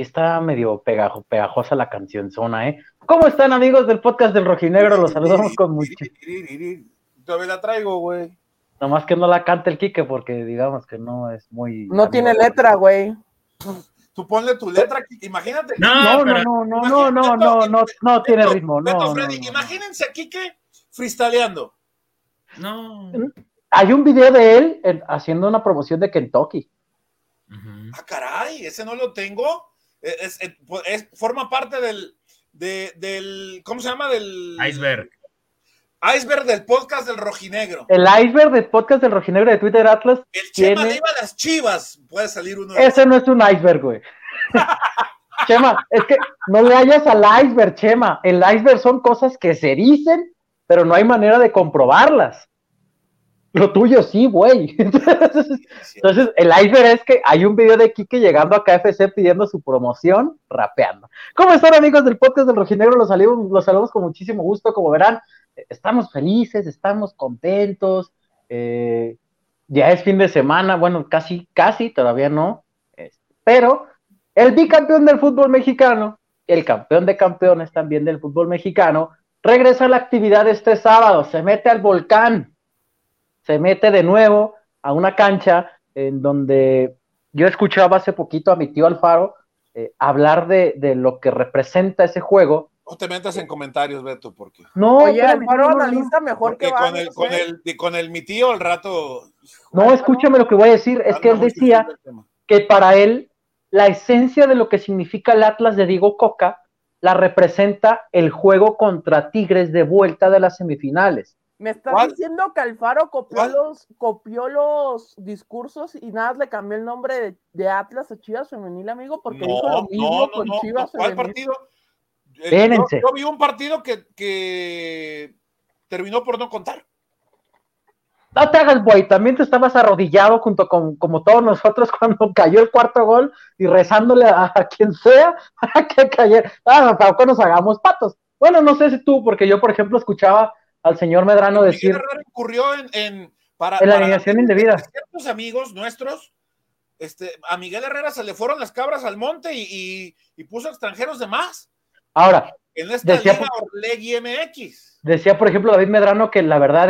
Sí está medio pegajo, pegajosa la canción zona, ¿eh? ¿Cómo están amigos del podcast del Rojinegro? Los saludamos con mucho. Todavía la traigo, güey. Nomás que no la cante el Quique porque digamos que no es muy... No tiene letra, güey. Tú ponle tu letra, imagínate. No, no, no, no, no, no, no, no, no tiene ritmo, no. Imagínense a Quique freestyleando. No. Hay un video de él haciendo una promoción de Kentucky. Ah, caray, ese no lo tengo. Es, forma parte del, del, ¿cómo se llama? Del iceberg. Iceberg del podcast del Rojinegro. El iceberg del podcast del Rojinegro de Twitter Atlas. El Chema tiene... a las chivas. Puede salir uno. Ese no es un iceberg, güey. Chema, es que no le hayas al iceberg, Chema. El iceberg son cosas que se dicen, pero no hay manera de comprobarlas. Lo tuyo sí, güey. Entonces, el iceberg es que hay un video de Kike llegando a KFC pidiendo su promoción, rapeando. ¿Cómo están, amigos del podcast del Rojinegro? Los saludos, los saludos con muchísimo gusto. Como verán, estamos felices, estamos contentos. Eh, ya es fin de semana, bueno, casi, casi, todavía no. Pero el bicampeón del fútbol mexicano, el campeón de campeones también del fútbol mexicano, regresa a la actividad este sábado, se mete al volcán se mete de nuevo a una cancha en donde yo escuchaba hace poquito a mi tío Alfaro eh, hablar de, lo que representa ese juego. No te metas en comentarios, Beto, porque. No, Oye, Alfaro analiza mejor que con el, con el, con el mi tío al rato. No, escúchame lo que voy a decir, es que él decía que para él la esencia de lo que significa el Atlas de Diego Coca la representa el juego contra Tigres de vuelta de las semifinales. Me estás diciendo que Alfaro copió los, copió los discursos y nada le cambió el nombre de, Atlas a Chivas Femenil, amigo, porque dijo lo mismo con Chivas ¿Cuál partido? Eh, yo, vi un partido que, que terminó por no contar. No te hagas, güey, también te estabas arrodillado junto con como todos nosotros cuando cayó el cuarto gol y rezándole a, quien sea para que cayera. Ah, tampoco nos hagamos patos. Bueno, no sé si tú, porque yo, por ejemplo, escuchaba al señor Medrano decir. Herrera incurrió en, para, en la alineación indebida. Ciertos amigos nuestros, este, a Miguel Herrera se le fueron las cabras al monte y, puso extranjeros de más. Ahora, en esta decía, Liga MX. Decía, por ejemplo, David Medrano que la verdad,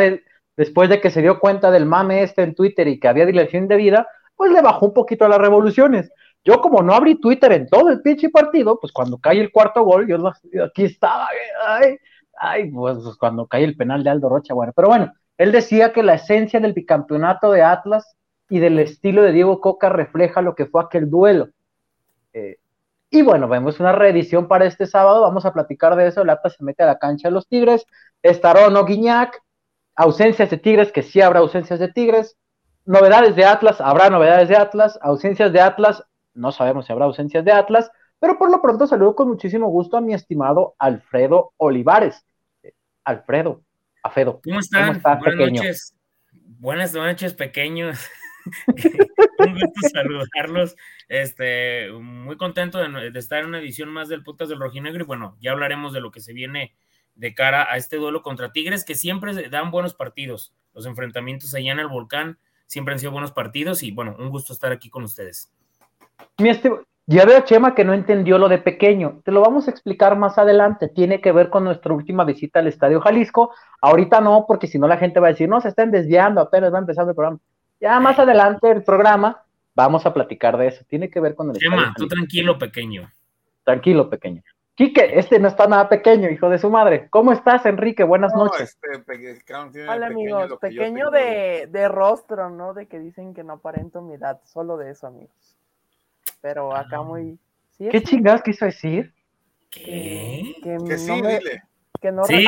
después de que se dio cuenta del mame este en Twitter y que había dirección indebida, pues le bajó un poquito a las revoluciones. Yo como no abrí Twitter en todo el pinche partido, pues cuando cae el cuarto gol, yo aquí estaba, ay, ay, pues, pues, cuando cae el penal de Aldo Rocha, bueno, pero bueno, él decía que la esencia del bicampeonato de Atlas y del estilo de Diego Coca refleja lo que fue aquel duelo. Eh, y bueno, vemos una reedición para este sábado, vamos a platicar de eso, el Atlas se mete a la cancha de los Tigres, estará no Guiñac, ausencias de Tigres, que sí habrá ausencias de Tigres, novedades de Atlas, habrá novedades de Atlas, ausencias de Atlas, no sabemos si habrá ausencias de Atlas, pero por lo pronto saludo con muchísimo gusto a mi estimado Alfredo Olivares. Alfredo, Afedo. ¿Cómo están? Buenas noches. Buenas noches, pequeños. Un gusto saludarlos. Este, muy contento de, estar en una edición más del podcast del Rojinegro. Y bueno, ya hablaremos de lo que se viene de cara a este duelo contra Tigres, que siempre dan buenos partidos. Los enfrentamientos allá en el volcán siempre han sido buenos partidos. Y bueno, un gusto estar aquí con ustedes. Mi, estimado... Ya veo, Chema, que no entendió lo de pequeño. Te lo vamos a explicar más adelante. Tiene que ver con nuestra última visita al Estadio Jalisco. Ahorita no, porque si no la gente va a decir, no, se están desviando, apenas va empezando el programa. Ya más adelante el programa vamos a platicar de eso. Tiene que ver con el Chema, tú tranquilo, pequeño. Tranquilo, pequeño. Quique, este no está nada pequeño, hijo de su madre. ¿Cómo estás, Enrique? Buenas noches. Este, Hola, amigos. Pequeño de, de rostro, ¿no? De que dicen que no aparento mi edad. Solo de eso, amigos pero acá ah. muy... ¿Qué chingados quiso decir? ¿Qué? Que, que sí, no dile. Que no sí.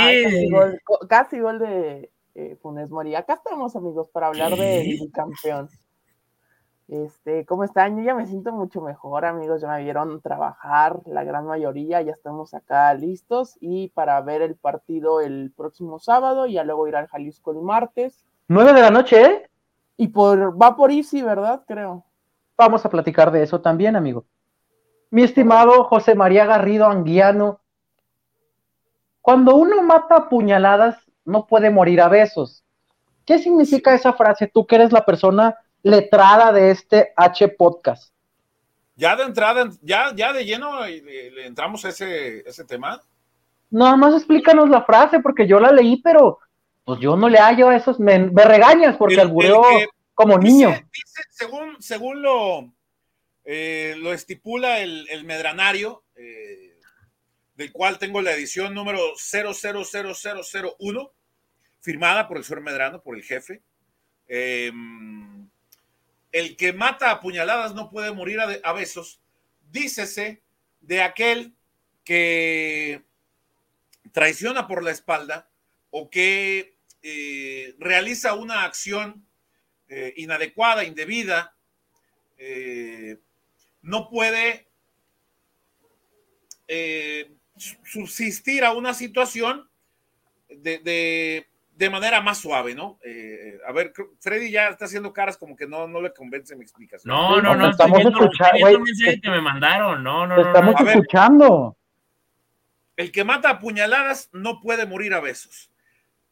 casi, gol, de eh, Funes Mori. Acá estamos, amigos, para hablar del campeón. Este, ¿cómo están? Yo ya me siento mucho mejor, amigos. Ya me vieron trabajar, la gran mayoría. Ya estamos acá listos y para ver el partido el próximo sábado. Y ya luego ir al Jalisco el martes. ¿Nueve de la noche, ¿eh? Y por, va por Easy, ¿verdad? Creo. Vamos a platicar de eso también, amigo. Mi estimado José María Garrido Anguiano, cuando uno mata a puñaladas, no puede morir a besos. ¿Qué significa esa frase? Tú que eres la persona letrada de este H podcast. Ya de entrada, ya, ya de lleno le entramos a ese, ese tema. Nada más explícanos la frase, porque yo la leí, pero pues yo no le hallo a esos, me, regañas porque albureó como niño. según, según lo, eh, lo estipula el, medranario, eh, del cual tengo la edición número 000001, firmada por el señor Medrano, por el jefe. Em, el que mata a puñaladas no puede morir a, besos. Dícese de aquel que traiciona por la espalda o que eh, realiza una acción inadecuada, indebida, no puede eh, subsistir a una situación de, manera más suave, ¿no? Eh, a ver, Freddy ya está haciendo caras como que no, no le convence mi explicación. No, no, no, estamos escuchando. que me mandaron, no, no, estamos escuchando. el que mata a puñaladas no puede morir a besos.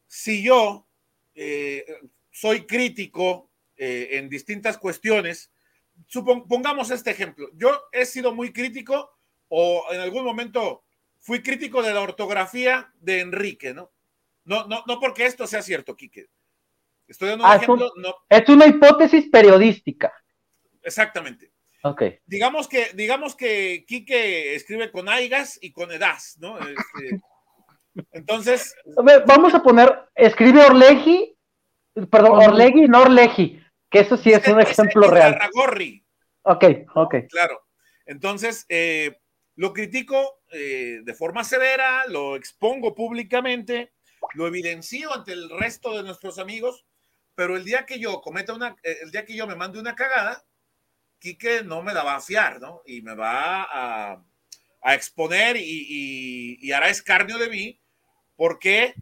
Si yo eh, soy crítico en distintas cuestiones, pongamos este ejemplo. Yo he sido muy crítico o en algún momento fui crítico de la ortografía de Enrique, ¿no? No, no, no porque esto sea cierto, Quique. Estoy dando un ah, ejemplo. Es una hipótesis periodística. Exactamente. Ok. Digamos que, digamos que Quique escribe con Aigas y con Edas, ¿no? Este, entonces. vamos a poner, escribe Orlegi, perdón, Orlegi, no Orlegi. Que eso sí es, un ejemplo real. Ok, ok. Claro. Entonces, eh, lo critico eh, de forma severa, lo expongo públicamente, lo evidencio ante el resto de nuestros amigos, pero el día que yo cometa una, eh, el día que yo me mande una cagada, Quique no me la va a fiar, ¿no? Y me va a, exponer y, y, hará escarnio de mí, porque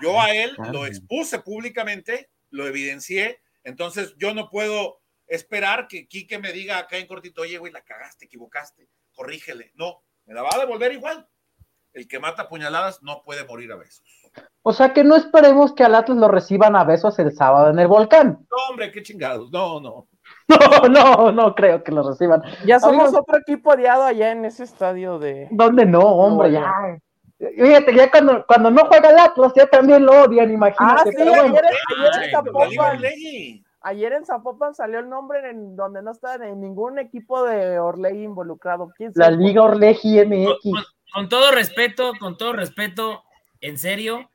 yo a él lo expuse públicamente, lo evidencié, entonces yo no puedo esperar que Quique me diga acá en cortito, oye, güey, la cagaste, equivocaste, corrígele. No, me la va a devolver igual. El que mata puñaladas no puede morir a besos. O sea que no esperemos que al Atlas lo reciban a besos el sábado en el volcán. No, hombre, qué chingados. No, no. No, no, no creo que lo reciban. Ya somos otro equipo odiado allá en ese estadio de. ¿Dónde no, hombre? ya. Fíjate, ya cuando, cuando no juega el Atlas, ya también lo odian, imagínate. Ah, sí, ayer, en Zapopan, ayer, en Zapopan, salió el nombre en donde no está en ningún equipo de Orlegi involucrado. La Liga Orlegi MX. Con, todo respeto, con todo respeto, en serio,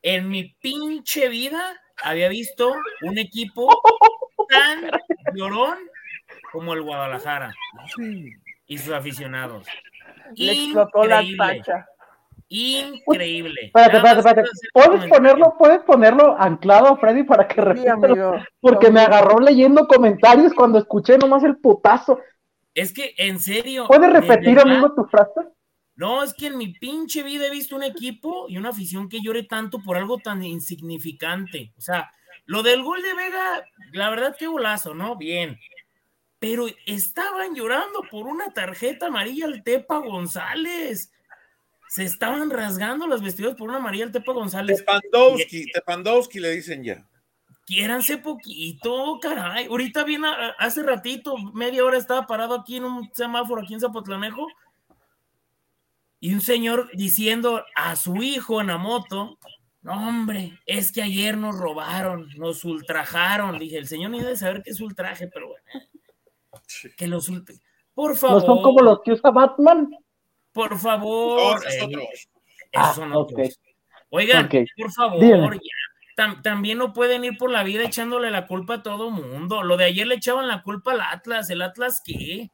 en mi pinche vida había visto un equipo tan llorón como el Guadalajara y sus aficionados. Le explotó la tacha. Increíble. Espérate, espérate, espérate. ¿Puedes ponerlo, puedes ponerlo anclado, Freddy, para que repita? porque me agarró leyendo comentarios cuando escuché nomás el putazo. Es que, en serio. ¿Puedes repetir, amigo, tu frase? No, es que en mi pinche vida he visto un equipo y una afición que llore tanto por algo tan insignificante. O sea, lo del gol de Vega, la verdad, qué golazo, ¿no? Bien. Pero estaban llorando por una tarjeta amarilla al Tepa González se estaban rasgando los vestidos por una María Tepa González. Tepandowski, Tepandowski le dicen ya. Quiéranse poquito, caray. Ahorita viene, hace ratito, media hora estaba parado aquí en un semáforo aquí en Zapotlanejo y un señor diciendo a su hijo en la moto, no hombre, es que ayer nos robaron, nos ultrajaron. Dije, el señor ni debe saber qué es ultraje, pero bueno, que los Por favor. ¿No son como los que usa Batman? Por favor. Ah, Oigan, por favor, también no pueden ir por la vida echándole la culpa a todo mundo. Lo de ayer le echaban la culpa al Atlas. ¿El Atlas qué?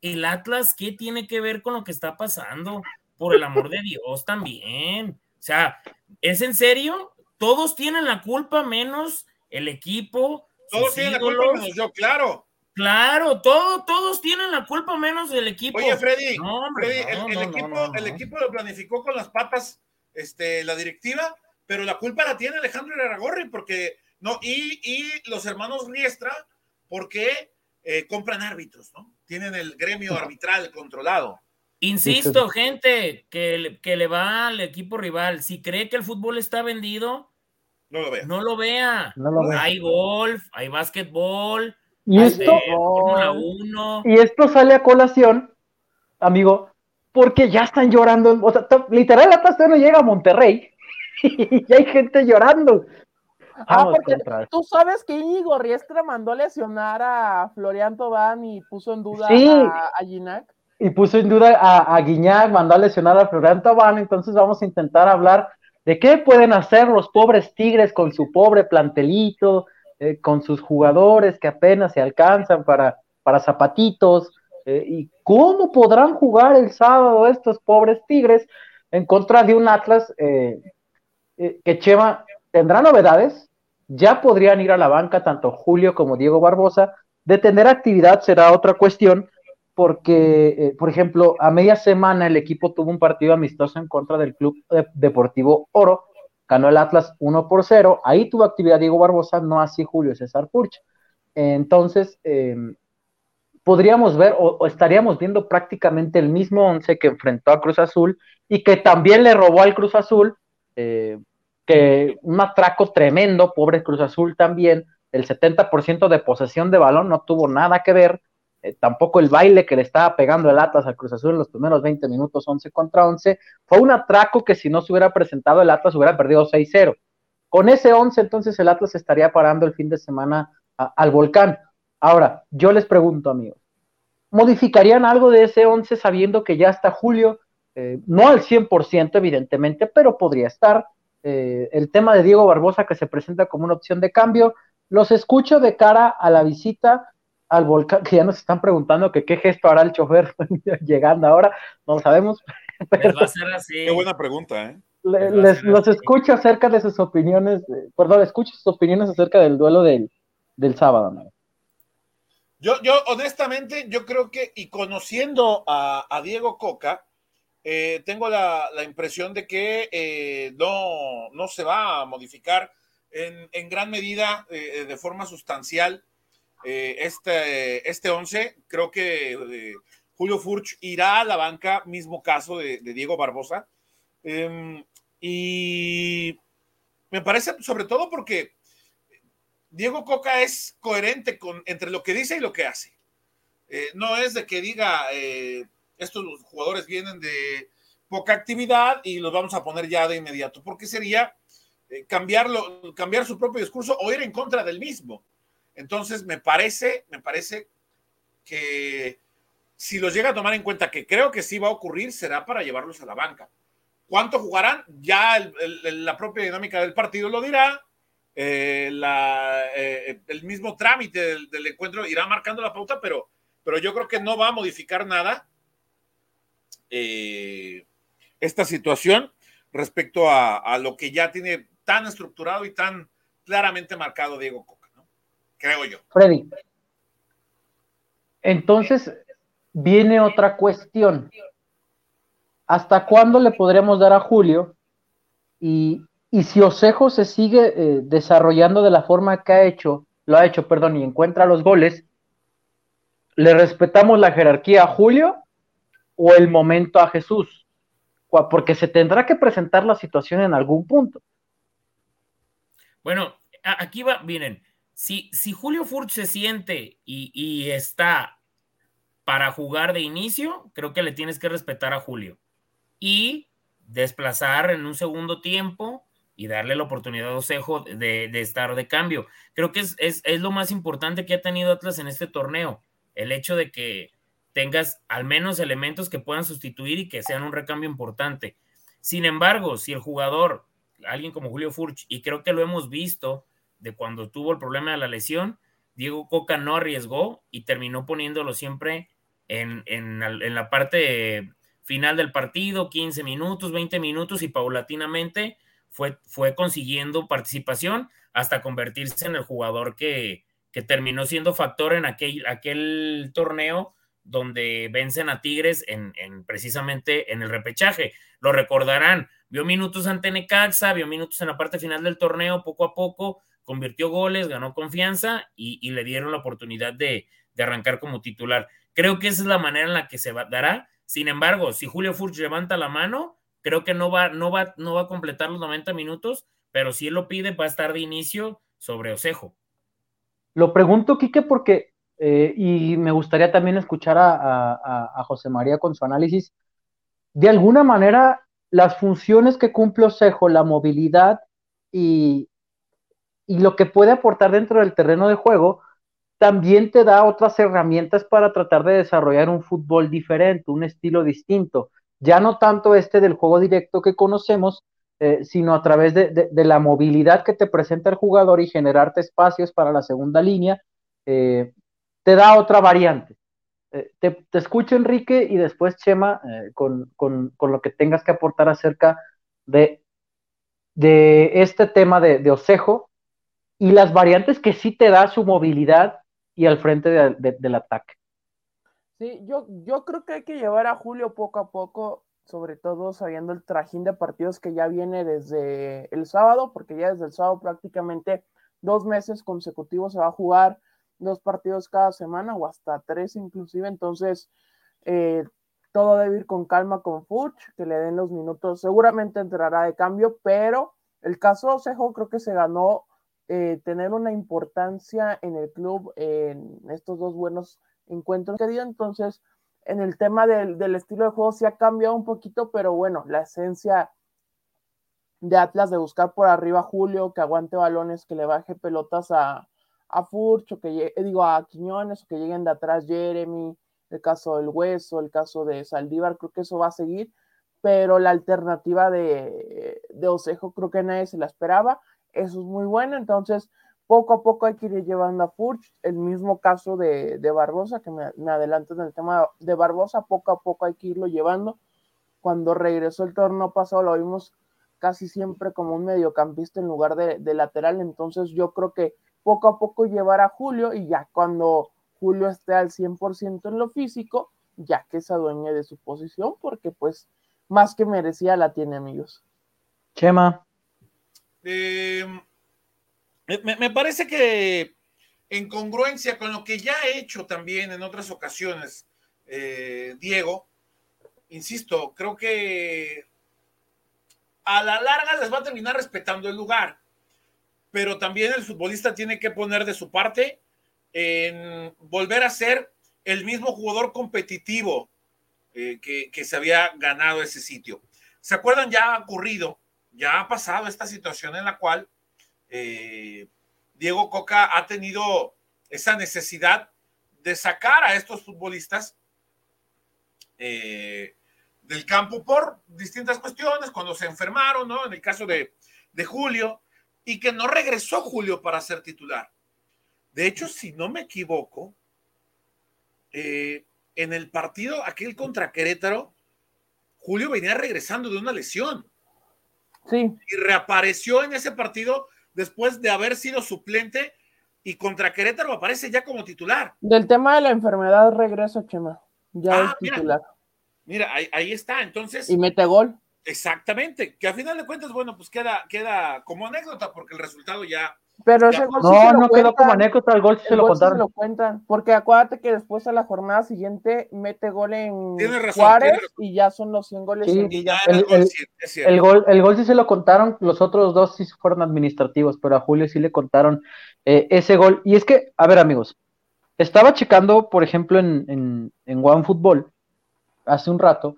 ¿El Atlas qué tiene que ver con lo que está pasando? Por el amor de Dios también. O sea, ¿es en serio? Todos tienen la culpa menos el equipo. Todos tienen la culpa menos yo, claro. Claro, todo, todos tienen la culpa menos del equipo. Oye, Freddy, el, equipo, el equipo lo planificó con las patas este, la directiva, pero la culpa la tiene Alejandro Aragorri, porque no, y, y los hermanos Riestra, porque eh, compran árbitros, ¿no? Tienen el gremio arbitral controlado. Insisto, gente que, que le va al equipo rival, si cree que el fútbol está vendido, no lo vea. No lo vea. No lo vea. Hay golf, hay básquetbol, Y esto, y esto sale a colación, amigo, porque ya están llorando. O sea, literal, Atlas no llega a Monterrey y hay gente llorando. Ah, porque tú sabes que Íñigo Riestra mandó lesionar a Florian Tobán y puso en duda a, a Ginac. Y puso en duda a, a Guiñac, mandó a lesionar a Florian Tobán, entonces vamos a intentar hablar de qué pueden hacer los pobres Tigres con su pobre plantelito, eh, con sus jugadores que apenas se alcanzan para, para zapatitos, eh, y cómo podrán jugar el sábado estos pobres Tigres en contra de un Atlas eh, que Chema tendrá novedades, ya podrían ir a la banca tanto Julio como Diego Barbosa, de tener actividad será otra cuestión, porque, por ejemplo, a media semana el equipo tuvo un partido amistoso en contra del Club Deportivo Oro, ganó el Atlas 1 por 0, ahí tuvo actividad Diego Barbosa, no así Julio César Purch. Entonces, em, podríamos ver o, estaríamos viendo prácticamente el mismo once que enfrentó a Cruz Azul y que también le robó al Cruz Azul, eh, que un atraco tremendo, pobre Cruz Azul también, el 70% de posesión de balón no tuvo nada que ver, eh, tampoco el baile que le estaba pegando el Atlas al Cruz Azul en los primeros 20 minutos, 11 contra 11, fue un atraco que si no se hubiera presentado el Atlas hubiera perdido 6-0. Con ese 11 entonces el Atlas estaría parando el fin de semana al volcán. Ahora, yo les pregunto, amigos, ¿modificarían algo de ese 11 sabiendo que ya está Julio? Eh, no al 100% evidentemente, pero podría estar. Eh, el tema de Diego Barbosa que se presenta como una opción de cambio. Los escucho de cara a la visita al volcán, que ya nos están preguntando que qué gesto hará el chofer llegando ahora, no lo sabemos. va a ser así. Qué buena pregunta, ¿eh? Les, los escucho acerca de sus opiniones, perdón, escucho sus opiniones acerca del duelo del, del sábado. Yo, yo, honestamente, yo creo que, y conociendo a, Diego Coca, eh, tengo la, impresión de que eh, no, no se va a modificar en, en gran medida, eh, de forma sustancial, eh, este, este 11. Creo que eh, Julio Furch irá a la banca, mismo caso de, Diego Barbosa. Em, y me parece, sobre todo porque Diego Coca es coherente con, entre lo que dice y lo que hace. Eh, no es de que diga, estos jugadores vienen de poca actividad y los vamos a poner ya de inmediato, porque sería cambiarlo, cambiar su propio discurso o ir en contra del mismo. Entonces, me parece, me parece que si los llega a tomar en cuenta, que creo que sí va a ocurrir, será para llevarlos a la banca. ¿Cuánto jugarán? Ya la propia dinámica del partido lo dirá. Eh, eh, el mismo trámite del, encuentro irá marcando la pauta, pero, pero yo creo que no va a modificar nada eh, esta situación respecto a, lo que ya tiene tan estructurado y tan claramente marcado Diego Coca creo yo. Freddy. Entonces, viene otra cuestión. ¿Hasta cuándo le podremos dar a Julio? Y, si Osejo se sigue eh, desarrollando de la forma que ha hecho, lo ha hecho, perdón, y encuentra los goles, ¿le respetamos la jerarquía a Julio o el momento a Jesús? Porque se tendrá que presentar la situación en algún punto. Bueno, aquí va, miren, si, Julio Furch se siente y, está para jugar de inicio, creo que le tienes que respetar a Julio y desplazar en un segundo tiempo y darle la oportunidad a Osejo de, estar de cambio. Creo que es, es, lo más importante que ha tenido Atlas en este torneo, el hecho de que tengas al menos elementos que puedan sustituir y que sean un recambio importante. Sin embargo, si el jugador, alguien como Julio Furch, y creo que lo hemos visto, de cuando tuvo el problema de la lesión, Diego Coca no arriesgó y terminó poniéndolo siempre en, la parte final del partido, 15 minutos, 20 minutos y paulatinamente fue, fue consiguiendo participación hasta convertirse en el jugador que, terminó siendo factor en aquel, aquel torneo donde vencen a Tigres en, en, precisamente en el repechaje. Lo recordarán, vio minutos ante Necaxa, vio minutos en la parte final del torneo, poco a poco convirtió goles, ganó confianza y, le dieron la oportunidad de, arrancar como titular. Creo que esa es la manera en la que se dará. Sin embargo, si Julio Furch levanta la mano, creo que no va, no va, no va a completar los 90 minutos, pero si él lo pide, va a estar de inicio sobre Osejo. Lo pregunto, Quique, porque eh, y me gustaría también escuchar a, José María con su análisis. De alguna manera, las funciones que cumple Osejo, la movilidad y, y lo que puede aportar dentro del terreno de juego, también te da otras herramientas para tratar de desarrollar un fútbol diferente, un estilo distinto. Ya no tanto este del juego directo que conocemos, eh, sino a través de, la movilidad que te presenta el jugador y generarte espacios para la segunda línea, eh, te da otra variante. Eh, te, escucho, Enrique, y después, Chema, con, lo que tengas que aportar acerca de, de este tema de, Osejo y las variantes que sí te da su movilidad y al frente del ataque. Sí, yo, yo creo que hay que llevar a Julio poco a poco sobre todo sabiendo el trajín de partidos que ya viene desde el sábado, porque ya desde el sábado prácticamente dos meses consecutivos se va a jugar dos partidos cada semana o hasta tres inclusive, entonces eh, todo debe ir con calma con Fuch, que le den los minutos, seguramente entrará de cambio, pero el caso Osejo creo que se ganó eh, tener una importancia en el club en estos dos buenos encuentros que dio, entonces en el tema del, estilo de juego sí ha cambiado un poquito, pero bueno, la esencia de Atlas de buscar por arriba a Julio, que aguante balones, que le baje pelotas a, a Furcho, que eh, digo a Quiñones, que lleguen de atrás Jeremy, el caso del Hueso, el caso de Saldívar, creo que eso va a seguir, pero la alternativa de, de Osejo creo que nadie se la esperaba, eso es muy bueno, entonces poco a poco hay que ir llevando a Furch, el mismo caso de, Barbosa, que me, adelanto en el tema de Barbosa, poco a poco hay que irlo llevando. Cuando regresó el torneo pasado lo vimos casi siempre como un mediocampista en lugar de, lateral, entonces yo creo que poco a poco llevar a Julio y ya cuando Julio esté al 100% en lo físico, ya que se adueñe de su posición, porque pues más que merecía la tiene amigos. Chema. Eh, me, parece que en congruencia con lo que ya ha hecho también en otras ocasiones, eh, Diego, insisto, creo que a la larga les va a terminar respetando el lugar, pero también el futbolista tiene que poner de su parte en volver a ser el mismo jugador competitivo eh, que, se había ganado ese sitio. ¿Se acuerdan? Ya ha ocurrido, ya ha pasado esta situación en la cual eh, Diego Coca ha tenido esa necesidad de sacar a estos futbolistas eh, del campo por distintas cuestiones, cuando se enfermaron, ¿no? En el caso de, Julio, y que no regresó Julio para ser titular. De hecho, si no me equivoco, eh, en el partido aquel contra Querétaro, Julio venía regresando de una lesión. Sí. Y reapareció en ese partido después de haber sido suplente y contra Querétaro aparece ya como titular. Del tema de la enfermedad regreso, Chema. Ya ah, es titular. Mira, ahí, está, entonces. Y mete gol. Exactamente, que a final de cuentas, bueno, pues queda, queda como anécdota porque el resultado ya, pero ese gol no, no quedó como anécdota, el gol sí se lo contaron. lo cuentan, porque acuérdate que después a la jornada siguiente mete gol en Juárez y ya son los 100 goles. Sí, el, gol, el, gol, sí se lo contaron, los otros dos sí fueron administrativos, pero a Julio sí le contaron eh, ese gol. Y es que, a ver amigos, estaba checando, por ejemplo, en, en, en OneFootball hace un rato,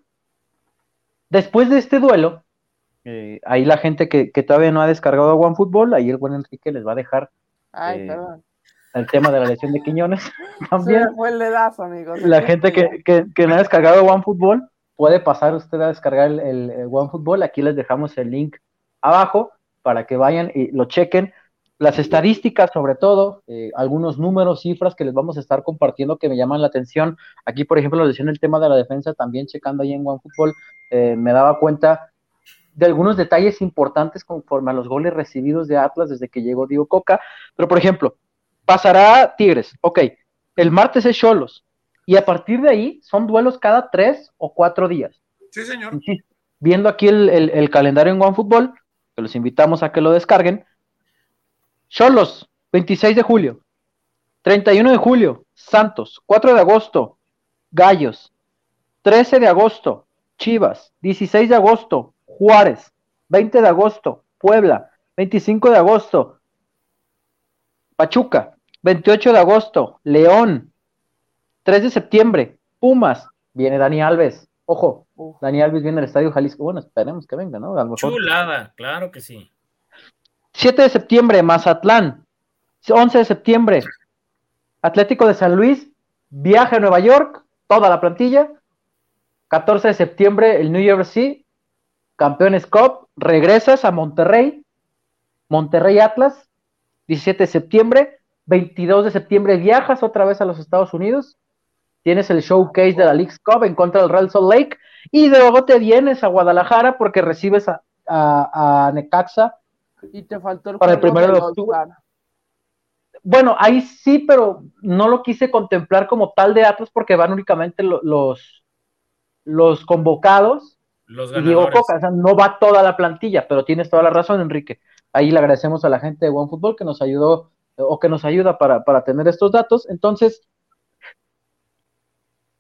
después de este duelo, eh, ahí la gente que, todavía no ha descargado OneFootball, ahí el buen Enrique les va a dejar eh, el tema de la lesión de Quiñones también. La gente que, no ha descargado OneFootball, puede pasar usted a descargar el, OneFootball. Aquí les dejamos el link abajo para que vayan y lo chequen. Las estadísticas, sobre todo, eh, algunos números, cifras que les vamos a estar compartiendo que me llaman la atención. Aquí, por ejemplo, la lesión el tema de la defensa, también checando ahí en OneFootball, me daba cuenta de algunos detalles importantes conforme a los goles recibidos de Atlas desde que llegó Diego Coca. Pero, por ejemplo, pasará Tigres, ok, el martes es Cholos, y a partir de ahí son duelos cada tres o cuatro días. Sí, señor. viendo aquí el, calendario en OneFootball, que los invitamos a que lo descarguen. Cholos, 26 de julio, 31 de julio, Santos, 4 de agosto, Gallos, 13 de agosto, Chivas, 16 de agosto, Juárez, 20 de agosto, Puebla, 25 de agosto, Pachuca, 28 de agosto, León, 3 de septiembre, Pumas, viene Dani Alves. Ojo, Dani Alves viene al Estadio Jalisco. Bueno, esperemos que venga, ¿no? Chulada, claro que sí. 7 de septiembre, Mazatlán. 11 de septiembre, Atlético de San Luis, viaje a Nueva York, toda la plantilla. 14 de septiembre, el New York City, Campeones Cup, regresas a Monterrey, Monterrey Atlas, 17 de septiembre, 22 de septiembre viajas otra vez a los Estados Unidos, tienes el showcase de la League's Cup en contra del Real Salt Lake y luego te vienes a Guadalajara porque recibes a, Necaxa y te faltó el para el primero de octubre. Bueno, ahí sí, pero no lo quise contemplar como tal de Atlas porque van únicamente los, los convocados los y Diego Coca, o sea, no va toda la plantilla, pero tienes toda la razón, Enrique. Ahí le agradecemos a la gente de OneFootball que nos ayudó o que nos ayuda para, para tener estos datos. Entonces,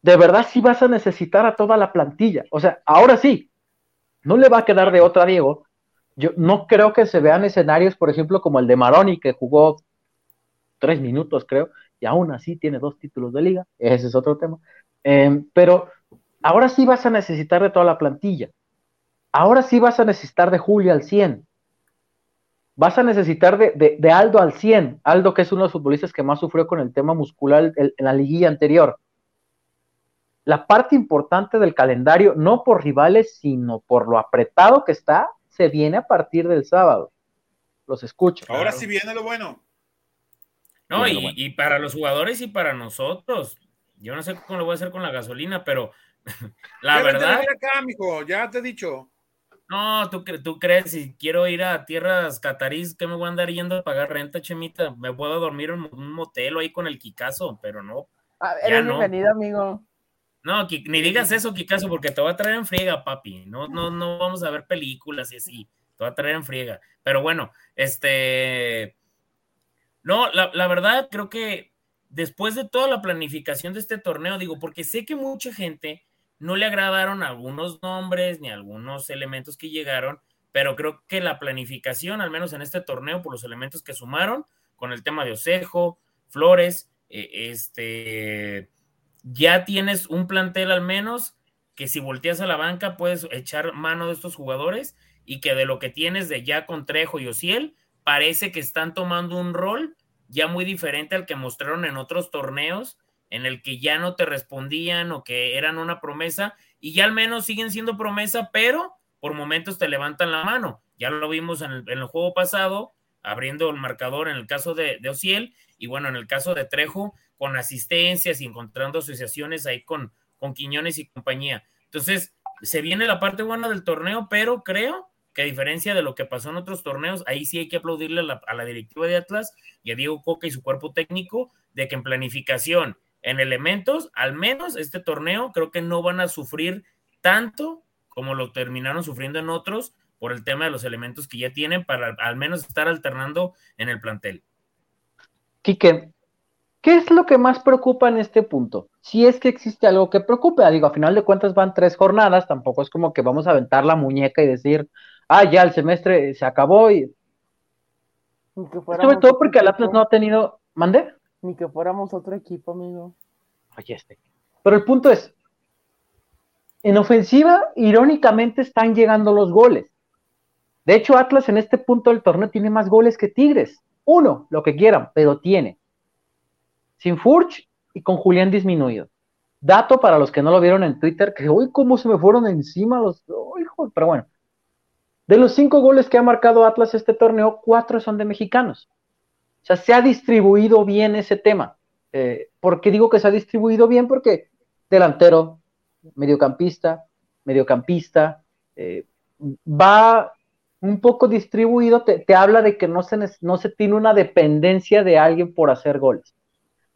de verdad sí vas a necesitar a toda la plantilla. O sea, ahora sí, no le va a quedar de otra Diego. Yo no creo que se vean escenarios, por ejemplo, como el de Maroni, que jugó tres minutos, creo, y aún así tiene dos títulos de liga. Ese es otro tema. Em, pero ahora sí vas a necesitar de toda la plantilla. Ahora sí vas a necesitar de Julio al 100. Vas a necesitar de, Aldo al 100. Aldo, que es uno de los futbolistas que más sufrió con el tema muscular en la liguilla anterior la parte importante del calendario, no por rivales, sino por lo apretado que está, se viene a partir del sábado. Los escucho. Ahora sí viene lo bueno. No, y, para los jugadores y para nosotros. Yo no sé cómo lo voy a hacer con la gasolina, pero la verdad. Acá, ya te he dicho. No, ¿tú, tú crees, si quiero ir a tierras catarís, que me voy a andar yendo a pagar renta, Chemita? Me puedo dormir en un motel ahí con el Kikazo, pero no. eres bienvenido, amigo. No, ni digas eso, Kikazo, porque te va a traer en friega, papi. No, no, no vamos a ver películas y así. Te va a traer en friega. Pero bueno, este. No, la, la verdad, creo que después de toda la planificación de este torneo, digo, porque sé que mucha gente no le agradaron algunos nombres ni algunos elementos que llegaron, pero creo que la planificación, al menos en este torneo, por los elementos que sumaron, con el tema de Osejo, Flores, eh, este ya tienes un plantel al menos que si volteas a la banca puedes echar mano de estos jugadores y que de lo que tienes de ya con Trejo y Ociel, parece que están tomando un rol ya muy diferente al que mostraron en otros torneos, en el que ya no te respondían o que eran una promesa, y ya al menos siguen siendo promesa, pero por momentos te levantan la mano. Ya lo vimos en el, juego pasado, abriendo el marcador en el caso de, de Ociel, y bueno, en el caso de Trejo, con asistencias y encontrando asociaciones ahí con, con Quiñones y compañía. Entonces, se viene la parte buena del torneo, pero creo que a diferencia de lo que pasó en otros torneos, ahí sí hay que aplaudirle a la, a la directiva de Atlas y a Diego Coca y su cuerpo técnico de que en planificación, en elementos, al menos este torneo creo que no van a sufrir tanto como lo terminaron sufriendo en otros por el tema de los elementos que ya tienen para al menos estar alternando en el plantel. Quique, ¿Qué es lo que más preocupa en este punto? Si es que existe algo que preocupe, digo, a final de cuentas van tres jornadas, tampoco es como que vamos a aventar la muñeca y decir, ah, ya el semestre se acabó y... Sobre todo porque el Atlas no ha tenido... ¿Mande? Ni que fuéramos otro equipo, amigo. Oye, este. Pero el punto es, en ofensiva, irónicamente, están llegando los goles. De hecho, Atlas en este punto del torneo tiene más goles que Tigres. Uno, lo que quieran, pero tiene sin Furch y con Julián disminuido. Dato para los que no lo vieron en Twitter, que hoy cómo se me fueron encima los... pero bueno. De los cinco goles que ha marcado Atlas este torneo, cuatro son de mexicanos. O sea, se ha distribuido bien ese tema. Eh, ¿Por qué digo que se ha distribuido bien? Porque delantero, mediocampista, mediocampista, eh, va un poco distribuido, te, habla de que no se, no se tiene una dependencia de alguien por hacer goles.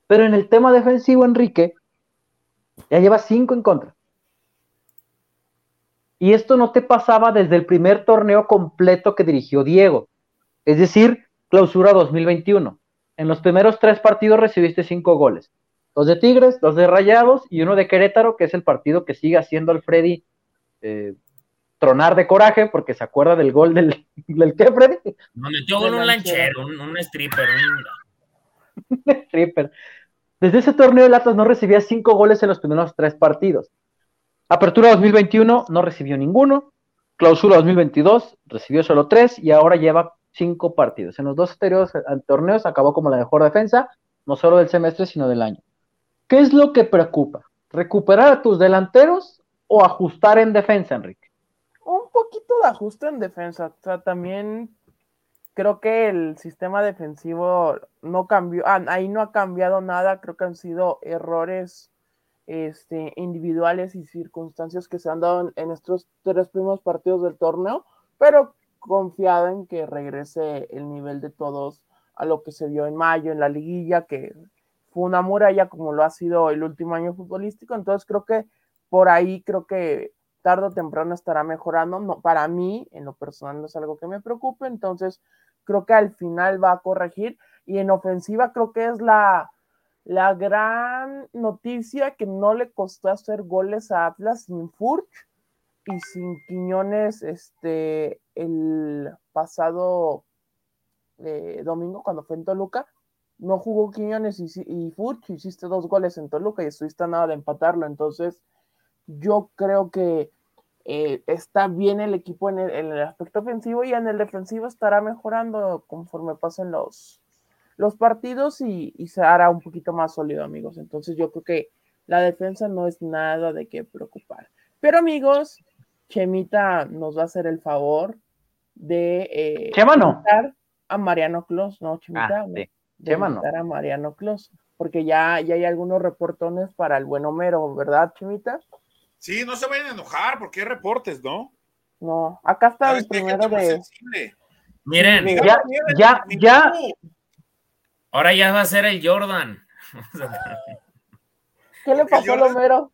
Pero en el tema defensivo, Enrique ya lleva cinco en contra. Y esto no te pasaba desde el primer torneo completo que dirigió Diego, es decir, clausura 2021. En los primeros tres partidos recibiste cinco goles. Dos de Tigres, dos de Rayados y uno de Querétaro, que es el partido que sigue haciendo al Freddy eh, tronar de coraje porque se acuerda del gol del, del ¿qué, Freddy? No metió un lanchero, un, stripper, un... stripper. Desde ese torneo el Atlas no recibía cinco goles en los primeros tres partidos. Apertura 2021 no recibió ninguno. Clausura 2022 recibió solo tres y ahora lleva cinco partidos. En los dos anteriores torneos acabó como la mejor defensa, no solo del semestre, sino del año. ¿Qué es lo que preocupa? ¿Recuperar a tus delanteros o ajustar en defensa, Enrique? Un poquito de ajuste en defensa. O sea, también creo que el sistema defensivo no cambió, ah, ahí no ha cambiado nada, creo que han sido errores este, individuales y circunstancias que se han dado en, estos tres primeros partidos del torneo, pero confiado en que regrese el nivel de todos a lo que se vio en mayo en la liguilla, que fue una muralla como lo ha sido el último año futbolístico, entonces creo que por ahí creo que tarde o temprano estará mejorando, no, para mí en lo personal no es algo que me preocupe, entonces creo que al final va a corregir. Y en ofensiva creo que es la, la gran noticia que no le costó hacer goles a Atlas sin Furch y sin Quiñones este, el pasado eh, domingo cuando fue en Toluca. No jugó Quiñones y, y Furch, hiciste dos goles en Toluca y estuviste a nada de empatarlo. Entonces, yo creo que eh, está bien el equipo en el, aspecto ofensivo y en el defensivo estará mejorando conforme pasen los, los partidos y, se hará un poquito más sólido, amigos. Entonces yo creo que la defensa no es nada de qué preocupar. Pero amigos, Chemita nos va a hacer el favor de eh, Chema no. a Mariano Clos, ¿no, Chemita? Ah, sí. Chema no. a Mariano Clos, porque ya, ya hay algunos reportones para el buen Homero, ¿verdad, Chemita? Sí, no se vayan a enojar porque hay reportes, ¿no? No, acá está el primero de. Miren, ya, ya, ya. Ahora ya va a ser el Jordan. ¿Qué le pasó al Homero?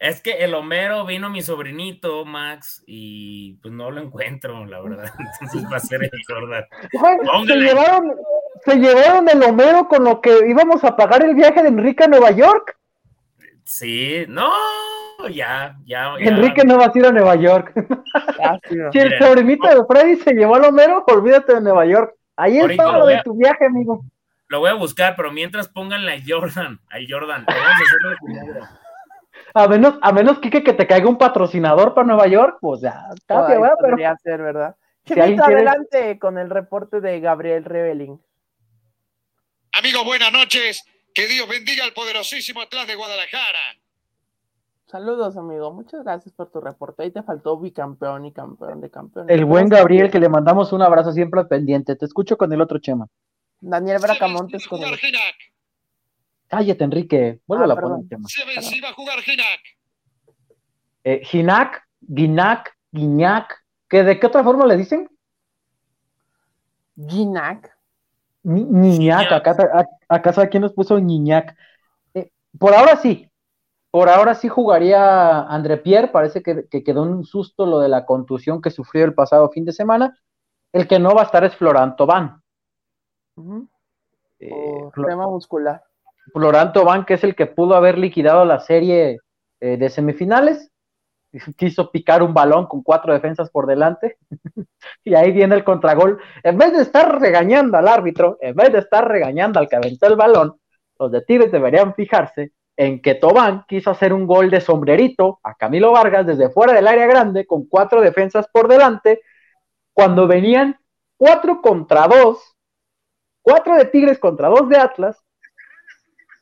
Es que el Homero vino mi sobrinito, Max, y pues no lo encuentro, la verdad. Entonces va a ser el Jordan. Se llevaron, se llevaron el Homero con lo que íbamos a pagar el viaje de Enrique a Nueva York. Sí, no, ya, ya, Enrique no va a ir a Nueva York. si el sobrinito de Freddy se llevó al Homero, olvídate de Nueva York. Ahí está lo de tu viaje, amigo. Lo voy a buscar, pero mientras pónganle a Jordan, a Jordan. a, menos, a menos que, que te caiga un patrocinador para Nueva York, pues ya, cambia, ¿verdad? Podría ser, ¿verdad? Si adelante con el reporte de Gabriel Reveling. Amigo, buenas noches. Que Dios bendiga al poderosísimo Atlas de Guadalajara. Saludos, amigo. Muchas gracias por tu reporte. Ahí te faltó bicampeón y campeón de campeón. El buen Gabriel, que le mandamos un abrazo siempre pendiente. Te escucho con el otro Chema. Daniel Bracamontes con el. Cállate, Enrique. Vuelve a la poner, Chema. Se va a jugar Ginac. Eh, Ginac, Guinac, Guiñac. ¿Que ¿De qué otra forma le dicen? Ginac. Niñac. Acá, acá, sabe quién nos puso Niñac. Eh, por ahora sí, por ahora sí jugaría André Pierre, parece que, quedó un susto lo de la contusión que sufrió el pasado fin de semana. El que no va a estar es Florán Tobán. Eh, problema muscular. Florán Tobán, que es el que pudo haber liquidado la serie eh, de semifinales, quiso picar un balón con cuatro defensas por delante, y ahí viene el contragol. En vez de estar regañando al árbitro, en vez de estar regañando al que aventó el balón, los de Tigres deberían fijarse en que Tobán quiso hacer un gol de sombrerito a Camilo Vargas desde fuera del área grande con cuatro defensas por delante, cuando venían cuatro contra dos, cuatro de Tigres contra dos de Atlas,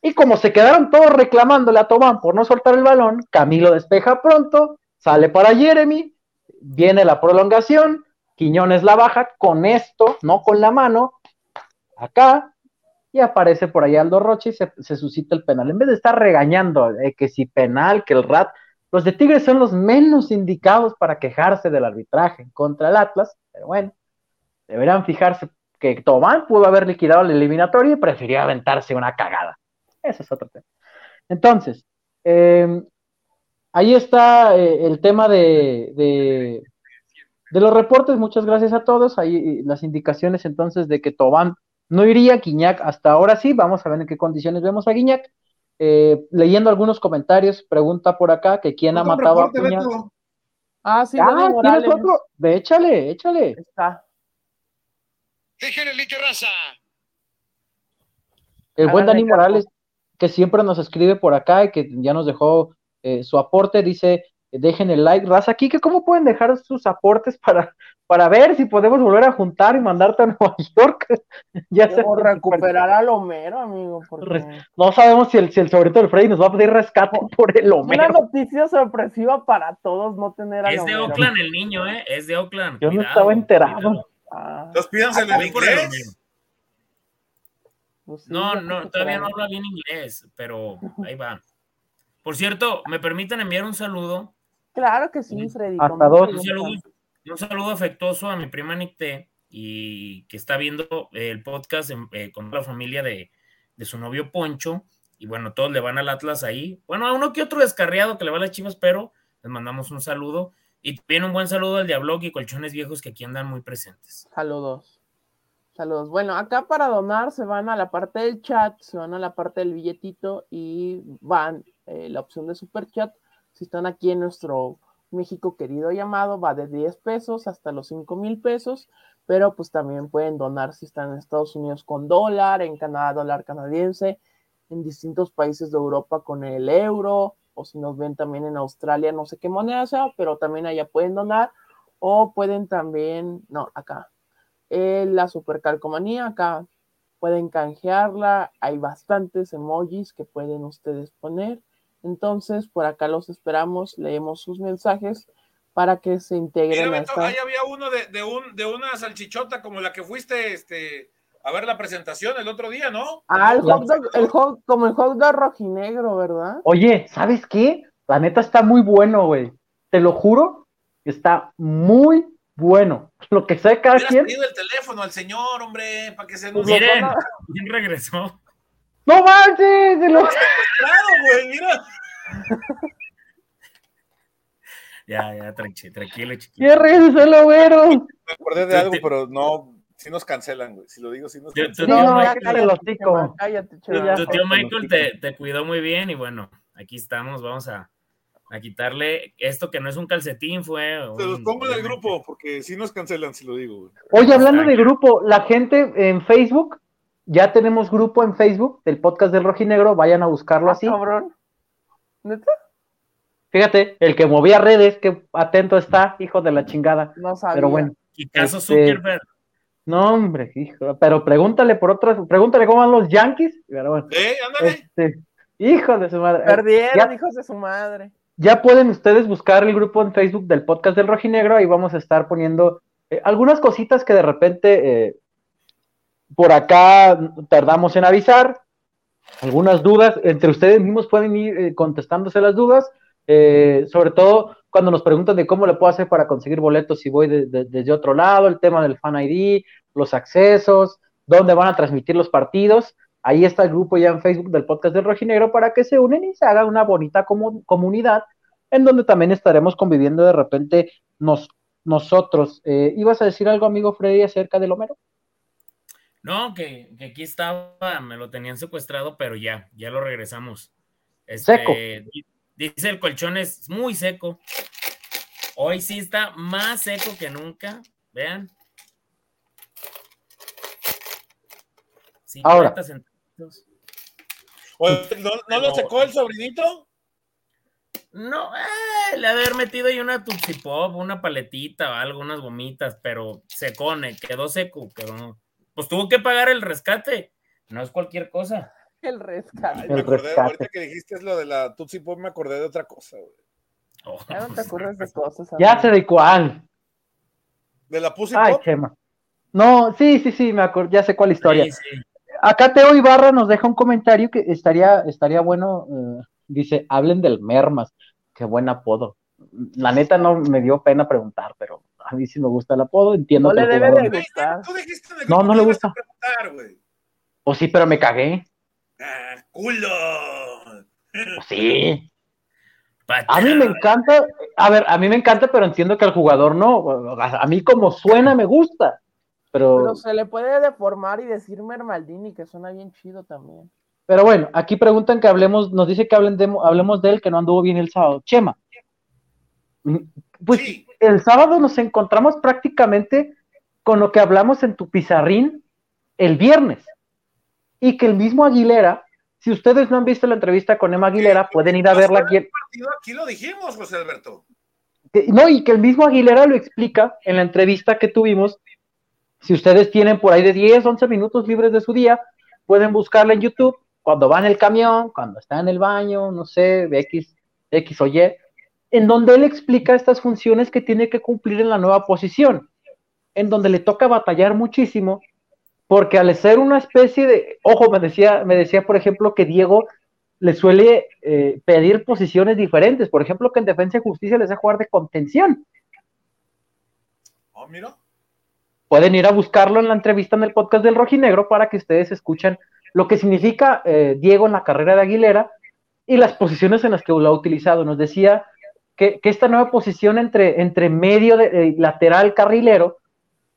y como se quedaron todos reclamándole a Tobán por no soltar el balón, Camilo despeja pronto, sale para Jeremy, viene la prolongación, Quiñones la baja, con esto, no con la mano, acá, y aparece por ahí Aldo Roche y se, suscita el penal. En vez de estar regañando eh, que si penal, que el RAT, los de Tigres son los menos indicados para quejarse del arbitraje contra el Atlas, pero bueno, deberán fijarse que Tomán pudo haber liquidado el eliminatorio y prefirió aventarse una cagada. Ese es otro tema. Entonces, em, ahí está eh, el tema de, de, de, los reportes. Muchas gracias a todos. Ahí las indicaciones entonces de que Tobán no iría Guiñac hasta ahora sí, vamos a ver en qué condiciones vemos a Guiñac. Eh, leyendo algunos comentarios, pregunta por acá que quién ha matado a Guiñac. Ah, sí, ah, ¿tienes otro? Ve, échale, échale. Está. Déjenle raza. El buen Dani Morales. Que siempre nos escribe por acá y que ya nos dejó eh, su aporte, dice, dejen el like, raza, aquí que cómo pueden dejar sus aportes para, para ver si podemos volver a juntar y mandarte a Nueva York. ya se recuperar al Homero, amigo. No sabemos si el, si el sobrito del Freddy nos va a pedir rescate por el Homero. Una noticia sorpresiva para todos no tener a Es de Oakland el niño, ¿eh? Es de Oakland. Yo no estaba enterado. Ah. Los pídanse en inglés. Pues no, no, todavía no habla bien inglés, pero ahí va. Por cierto, ¿me permiten enviar un saludo? Claro que sí, Freddy. Un saludo, afectuoso a mi prima Nicté y que está viendo el podcast eh, con la familia de, su novio Poncho. Y bueno, todos le van al Atlas ahí. Bueno, a uno que otro descarriado que le va a las chivas, pero les mandamos un saludo. Y también un buen saludo al Diablo y Colchones Viejos que aquí andan muy presentes. Saludos. Saludos. Bueno, acá para donar se van a la parte del chat, se van a la parte del billetito y van eh, la opción de super chat. Si están aquí en nuestro México querido llamado, va de 10 pesos hasta los 5 mil pesos, pero pues también pueden donar si están en Estados Unidos con dólar, en Canadá dólar canadiense, en distintos países de Europa con el euro, o si nos ven también en Australia, no sé qué moneda sea, pero también allá pueden donar, o pueden también, no, acá, eh, la supercalcomanía acá pueden canjearla, hay bastantes emojis que pueden ustedes poner. Entonces, por acá los esperamos, leemos sus mensajes para que se integren. Mira, Ahí había uno de, un, de una salchichota como la que fuiste este, a ver la presentación el otro día, ¿no? Ah, el hot dog, el como el hot dog rojinegro, ¿verdad? Oye, ¿sabes qué? La neta está muy bueno, güey. Te lo juro, está muy bueno. Lo que sé cada quien. pedido el teléfono al señor, hombre, para que se nos. Miren, ¿quién regresó? ¡No manches! Se lo... güey, mira. ya, ya, tranquilo, tranquilo, chiquito. ¡Ya regresó el güero! Me acordé de algo, pero no. Si nos cancelan, güey. Si lo digo, si nos cancelan. No, no, cállate, cállate, Tu tío Michael te, te cuidó muy bien y bueno, aquí estamos. Vamos a, a quitarle esto que no es un calcetín, fue. Se los pongo en el grupo, porque si nos cancelan, si lo digo. Oye, hablando de grupo, la gente en Facebook, ya tenemos grupo en Facebook del podcast del Rojinegro, vayan a buscarlo ah, así. Cabrón. ¿Neta? Fíjate, el que movía redes, que atento está, hijo de la chingada. No sabía. Pero bueno. ¿Y caso este, No, hombre, hijo, pero pregúntale por otras, pregúntale cómo van los Yankees. Pero bueno, ¿Eh? Ándale. Este, hijo de su madre. Perdieron, hijos de su madre ya pueden ustedes buscar el grupo en Facebook del podcast del Rojinegro, ahí vamos a estar poniendo eh, algunas cositas que de repente eh, por acá tardamos en avisar, algunas dudas, entre ustedes mismos pueden ir eh, contestándose las dudas, sobre todo cuando nos preguntan de cómo le puedo hacer para conseguir boletos si voy desde otro lado, el tema del Fan ID, los accesos, dónde van a transmitir los partidos. Ahí está el grupo ya en Facebook del podcast del Rojinegro para que se unen y se haga una bonita comunidad en donde también estaremos conviviendo de repente nos, nosotros. Eh, ¿Ibas a decir algo, amigo Freddy, acerca del Homero? No, que, aquí estaba, me lo tenían secuestrado, pero ya, ya lo regresamos. Este, seco. Dice el colchón es muy seco. Hoy sí está más seco que nunca. Vean. Ahora. ¿No, lo secó el sobrinito? No, eh, le haber metido ahí una Tutsi Pop, una paletita o algo, unas gomitas, pero secone, quedó seco, quedó. Pues tuvo que pagar el rescate, no es cualquier cosa. El rescate. me acordé, ahorita que dijiste lo de la Tutsi Pop, me acordé de otra cosa, güey. Oh. Ya no te acuerdas de cosas. Ya sé de cuál. ¿De la Pussy Ay, Pop? Chema. No, sí, sí, sí, me acuerdo, ya sé cuál historia. Sí, sí acá Teo Ibarra nos deja un comentario que estaría, estaría bueno. Eh, dice, hablen del Mermas. Qué buen apodo. La neta no me dio pena preguntar, pero a mí sí me gusta el apodo. Entiendo no le debe de gustar. no, no le gusta. O sí, pero me cagué. Ah, culo. Pues sí. A mí me encanta, a ver, a mí me encanta, pero entiendo que al jugador no. A mí como suena me gusta. Pero, se le puede deformar y decir Mermaldini, que suena bien chido también. Pero bueno, aquí preguntan que hablemos, nos dice que hablen de, hablemos de él, que no anduvo bien el sábado. Chema, mm, pues el sábado nos encontramos prácticamente con lo que hablamos en tu pizarrín el viernes. Y que el mismo Aguilera Si ustedes no han visto la entrevista con Emma Aguilera, pueden ir a verla aquí. Aquí lo dijimos, José Alberto. No, y que el mismo Aguilera lo explica en la entrevista que tuvimos. Si ustedes tienen por ahí de 10, 11 minutos libres de su día, pueden buscarla en YouTube cuando va en el camión, cuando está en el baño, no sé, X, X o Y, en donde él explica estas funciones que tiene que cumplir en la nueva posición, en donde le toca batallar muchísimo, porque al ser una especie de, ojo, me decía, me decía por ejemplo que Diego le suele eh, pedir posiciones diferentes, por ejemplo que en Defensa y Justicia les a jugar de contención. Oh, mira. Pueden ir a buscarlo en la entrevista en el podcast del Rojinegro para que ustedes escuchen lo que significa eh, Diego en la carrera de Aguilera y las posiciones en las que lo ha utilizado. Nos decía que, esta nueva posición entre, medio de, eh, lateral carrilero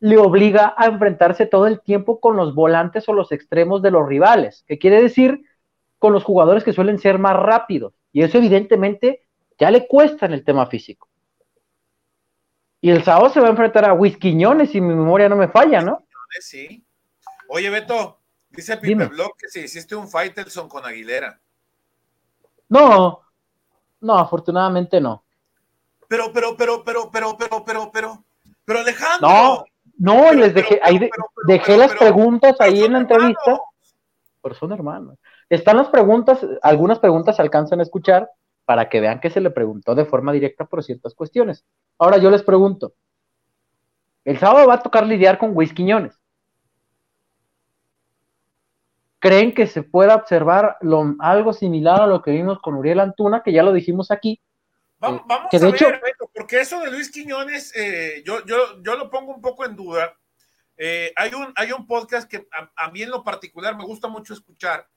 le obliga a enfrentarse todo el tiempo con los volantes o los extremos de los rivales, que quiere decir con los jugadores que suelen ser más rápidos. Y eso evidentemente ya le cuesta en el tema físico. Y el sábado se va a enfrentar a Whisquiñones, si mi memoria no me falla, ¿no? Sí. Oye, Beto, dice Pipe Block que si hiciste un Faitelson con Aguilera. No, no, afortunadamente no. Pero, pero, pero, pero, pero, pero, pero, pero, pero Alejandro. No, no, les dejé, ahí dejé las preguntas ahí en la entrevista. Pero son hermanos. Están las preguntas, algunas preguntas se alcanzan a escuchar para que vean que se le preguntó de forma directa por ciertas cuestiones. Ahora yo les pregunto, el sábado va a tocar lidiar con Quiñones. ¿Creen que se pueda observar algo similar a lo que vimos con Uriel Antuna, que ya lo dijimos aquí, eh, vamos, a ver, porque eso de Luis Quiñones, eh, yo, yo, yo lo pongo un poco en duda. Eh, hay, un, hay un podcast que a, mí en lo particular me gusta mucho escuchar.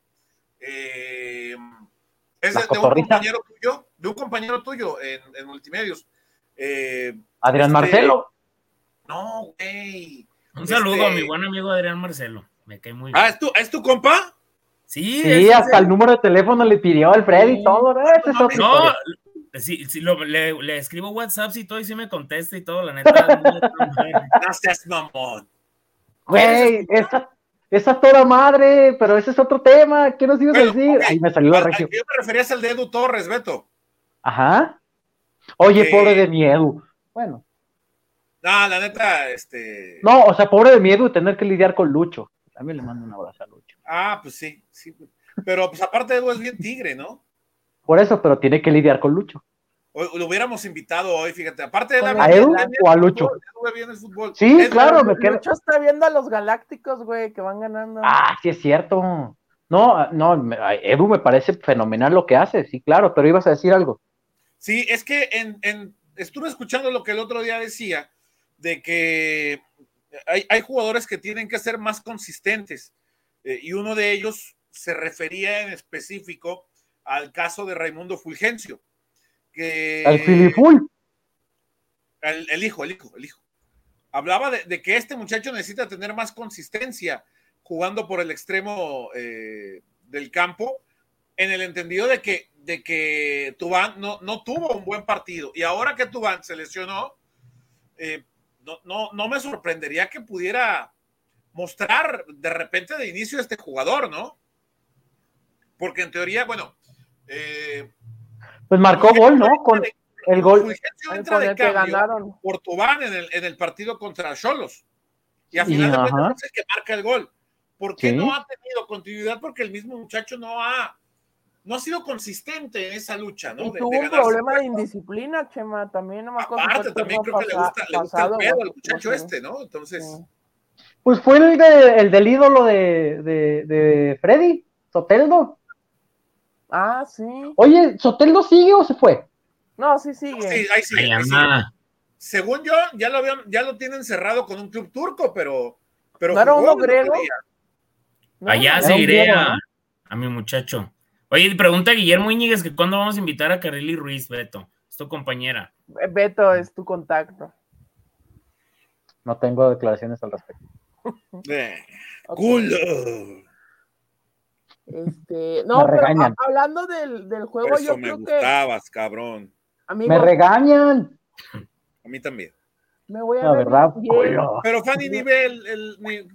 Es de, un compañero tuyo, de un compañero tuyo en, en multimedios. Adrián este, Marcelo. No, güey. Un saludo a mi este buen amigo Adrián Marcelo. Me cae muy ah, bien. Ah, ¿es tu, compa? Sí, sí hasta el número de teléfono le pidió al Freddy y todo. ¿no? no, Sí, sí le, escribo WhatsApp y todo y sí me contesta y todo, la neta. Gracias, mamón. Güey, esa, esa toda madre, pero ese es otro tema. ¿Qué nos ibas a decir? Ahí me salió la región. Yo me referías al de Edu Torres, Beto. Ajá. Oye, pobre de miedo. Bueno. No, la neta, este. No, o sea, pobre de miedo tener que lidiar con Lucho. También le mando un abrazo a Lucho. Ah, pues sí, sí. Pero pues aparte de Edu es bien tigre, ¿no? Por eso, pero tiene que lidiar con Lucho. Lo hubiéramos invitado hoy, fíjate, aparte de la ¿A Edu o a Lucho? Sí, claro, me. Lucho está viendo a los Galácticos, güey, que van ganando. Ah, sí es cierto. No, no, Edu me parece fenomenal lo que hace, sí, claro, pero ibas a decir algo. Sí, es que en, estuve escuchando lo que el otro día decía, de que hay, jugadores que tienen que ser más consistentes, eh, y uno de ellos se refería en específico al caso de Raimundo Fulgencio. Que, al Filipul. El, el, hijo, el hijo, el hijo. Hablaba de, que este muchacho necesita tener más consistencia jugando por el extremo eh, del campo, en el entendido de que, de que Tubán no, no tuvo un buen partido. Y ahora que Tubán se lesionó, eh, no, no, no me sorprendería que pudiera mostrar de repente de inicio este jugador, ¿no? Porque en teoría, bueno, eh, pues marcó gol, ¿no? Con el gol. entra de cambio por Tubán en el, en el partido contra Cholos. Y al final de cuentas es el que marca el gol. ¿Por qué no ha tenido continuidad? Porque el mismo muchacho no ha, no ha sido consistente en esa lucha, ¿no? tuvo un problema de indisciplina, Chema, también no me acuerdo. Aparte, también creo que le gusta, le gusta el pedo al muchacho este, ¿no? Entonces. Pues fue el, de, el del ídolo de, de, de Freddy, Soteldo. Ah, sí. Oye, ¿Soteldo sigue o se fue? No, sí sigue. Sí, ahí sigue. Según yo, ya lo, habían, ya lo tienen cerrado con un club turco, pero. pero ¿No era uno griego? Allá seguiré a, a, mi muchacho. Oye, pregunta a Guillermo Íñiguez que cuándo vamos a invitar a Carly Ruiz, Beto. Es tu compañera. Beto es tu contacto. No tengo declaraciones al respecto. Eh, ¡Culo! Este, no, pero hablando del, del juego, yo me gustabas, cabrón. me regañan. A mí también. Me voy a La verdad, Pero Fanny nivel el,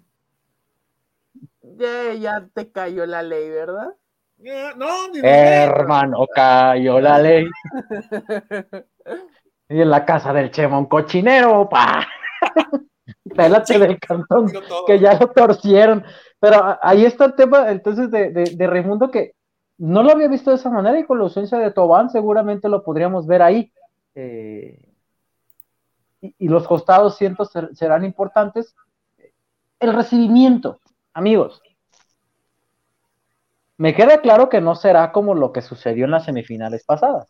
Ya, ya te cayó la ley, ¿verdad? No, ni Hermano, cayó la ley. y en la casa del Chema, un cochinero, pa. Pélate del cantón, que ya lo torcieron. Pero ahí está el tema, entonces, de, de, de Raimundo, que no lo había visto de esa manera y con la ausencia de Tobán seguramente lo podríamos ver ahí. Eh, y, los costados cientos serán importantes. El recibimiento, amigos. Me queda claro que no será como lo que sucedió en las semifinales pasadas.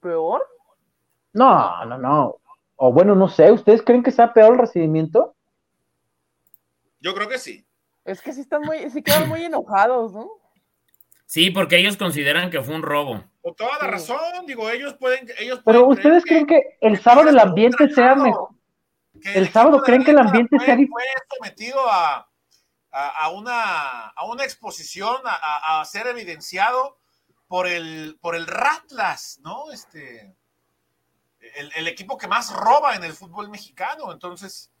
¿Peor? No, no, no. O bueno, no sé, ¿ustedes creen que sea peor el recibimiento? Yo creo que sí. Es que sí están muy, sí quedan muy enojados, ¿no? Sí, porque ellos consideran que fue un robo. Con toda la razón, digo, ellos pueden. Ellos Pero ustedes creen que, el sábado el ambiente sea mejor. El, sábado creen que el ambiente sea Fue sometido a, a, una, a una exposición, a, a, ser evidenciado por el, por el Ratlas, ¿no? Este, el, el, equipo que más roba en el fútbol mexicano. Entonces,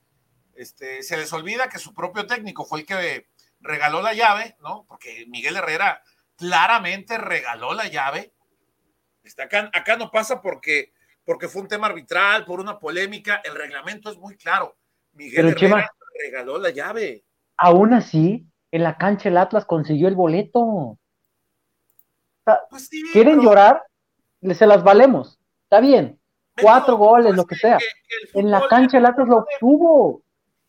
este, se les olvida que su propio técnico fue el que regaló la llave, ¿no? Porque Miguel Herrera claramente regaló la llave. Está acá, acá no pasa porque, porque fue un tema arbitral, por una polémica. El reglamento es muy claro. Miguel Herrera regaló la llave. Aún así, en la cancha el Atlas consiguió el boleto. Pues ¿Quieren llorar? Se las valemos. Está bien. Cuatro goles, lo que sea. en la cancha el Atlas lo obtuvo.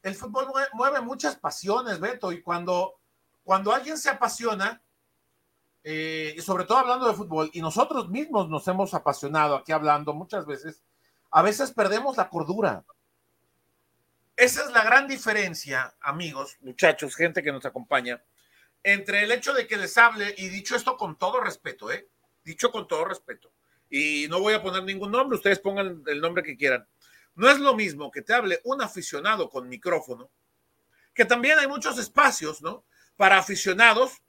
El fútbol mueve muchas pasiones, Beto, y cuando, cuando alguien se apasiona, eh, y sobre todo hablando de fútbol, y nosotros mismos nos hemos apasionado aquí hablando muchas veces, a veces perdemos la cordura. Esa es la gran diferencia, amigos, muchachos, gente que nos acompaña, entre el hecho de que les hable, y dicho esto con todo respeto, ¿eh? Dicho con todo respeto, y no voy a poner ningún nombre, ustedes pongan el nombre que quieran. No es lo mismo que te hable un aficionado con micrófono, que también hay muchos espacios, ¿no? Para aficionados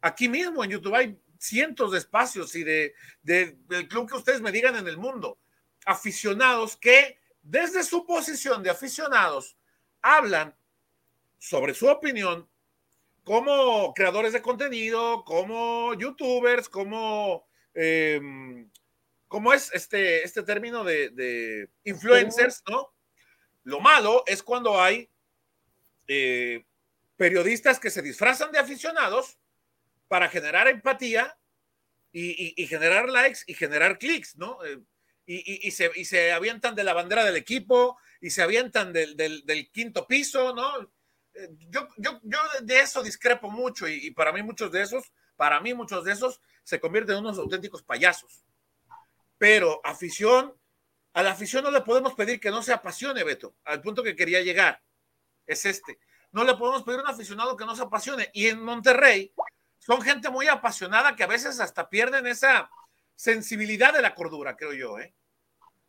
Aquí mismo en YouTube hay cientos de espacios y de, del club que ustedes me digan en el mundo. Aficionados que desde su posición de aficionados hablan sobre su opinión como creadores de contenido, como youtubers, como, em, ¿cómo es este, este término de, influencers, no? Lo malo es cuando hay eh, periodistas que se disfrazan de aficionados para generar empatía y, generar likes y generar clics, ¿no? Eh, y, se, avientan de la bandera del equipo y se avientan del, quinto piso, ¿no? Eh, yo, yo, de eso discrepo mucho y, para mí muchos de esos, para mí muchos de esos se convierten en unos auténticos payasos. Pero afición, a la afición no le podemos pedir que no se apasione, Beto, al punto que quería llegar. Es este. No le podemos pedir a un aficionado que no se apasione. Y en Monterrey, son gente muy apasionada que a veces hasta pierden esa sensibilidad de la cordura, creo yo, ¿eh?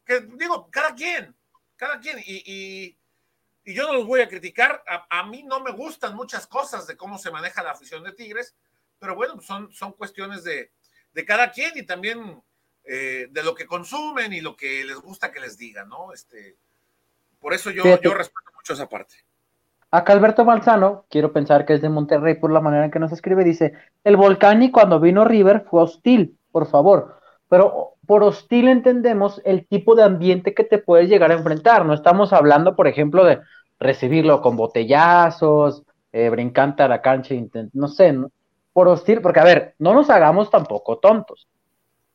Que digo, cada quien, cada quien, y, yo no los voy a criticar, a, mí no me gustan muchas cosas de cómo se maneja la afición de Tigres, pero bueno, son, son cuestiones de, cada quien y también eh, de lo que consumen y lo que les gusta que les digan, ¿no? Este, por eso yo, yo respeto mucho esa parte. Acá Alberto Manzano, quiero pensar que es de Monterrey por la manera en que nos escribe, dice, el volcán y cuando vino River fue hostil, por favor, pero por hostil entendemos el tipo de ambiente que te puedes llegar a enfrentar, no estamos hablando, por ejemplo, de recibirlo con botellazos, eh, brincante a la cancha, no sé, por hostil, porque a ver, no nos hagamos tampoco tontos.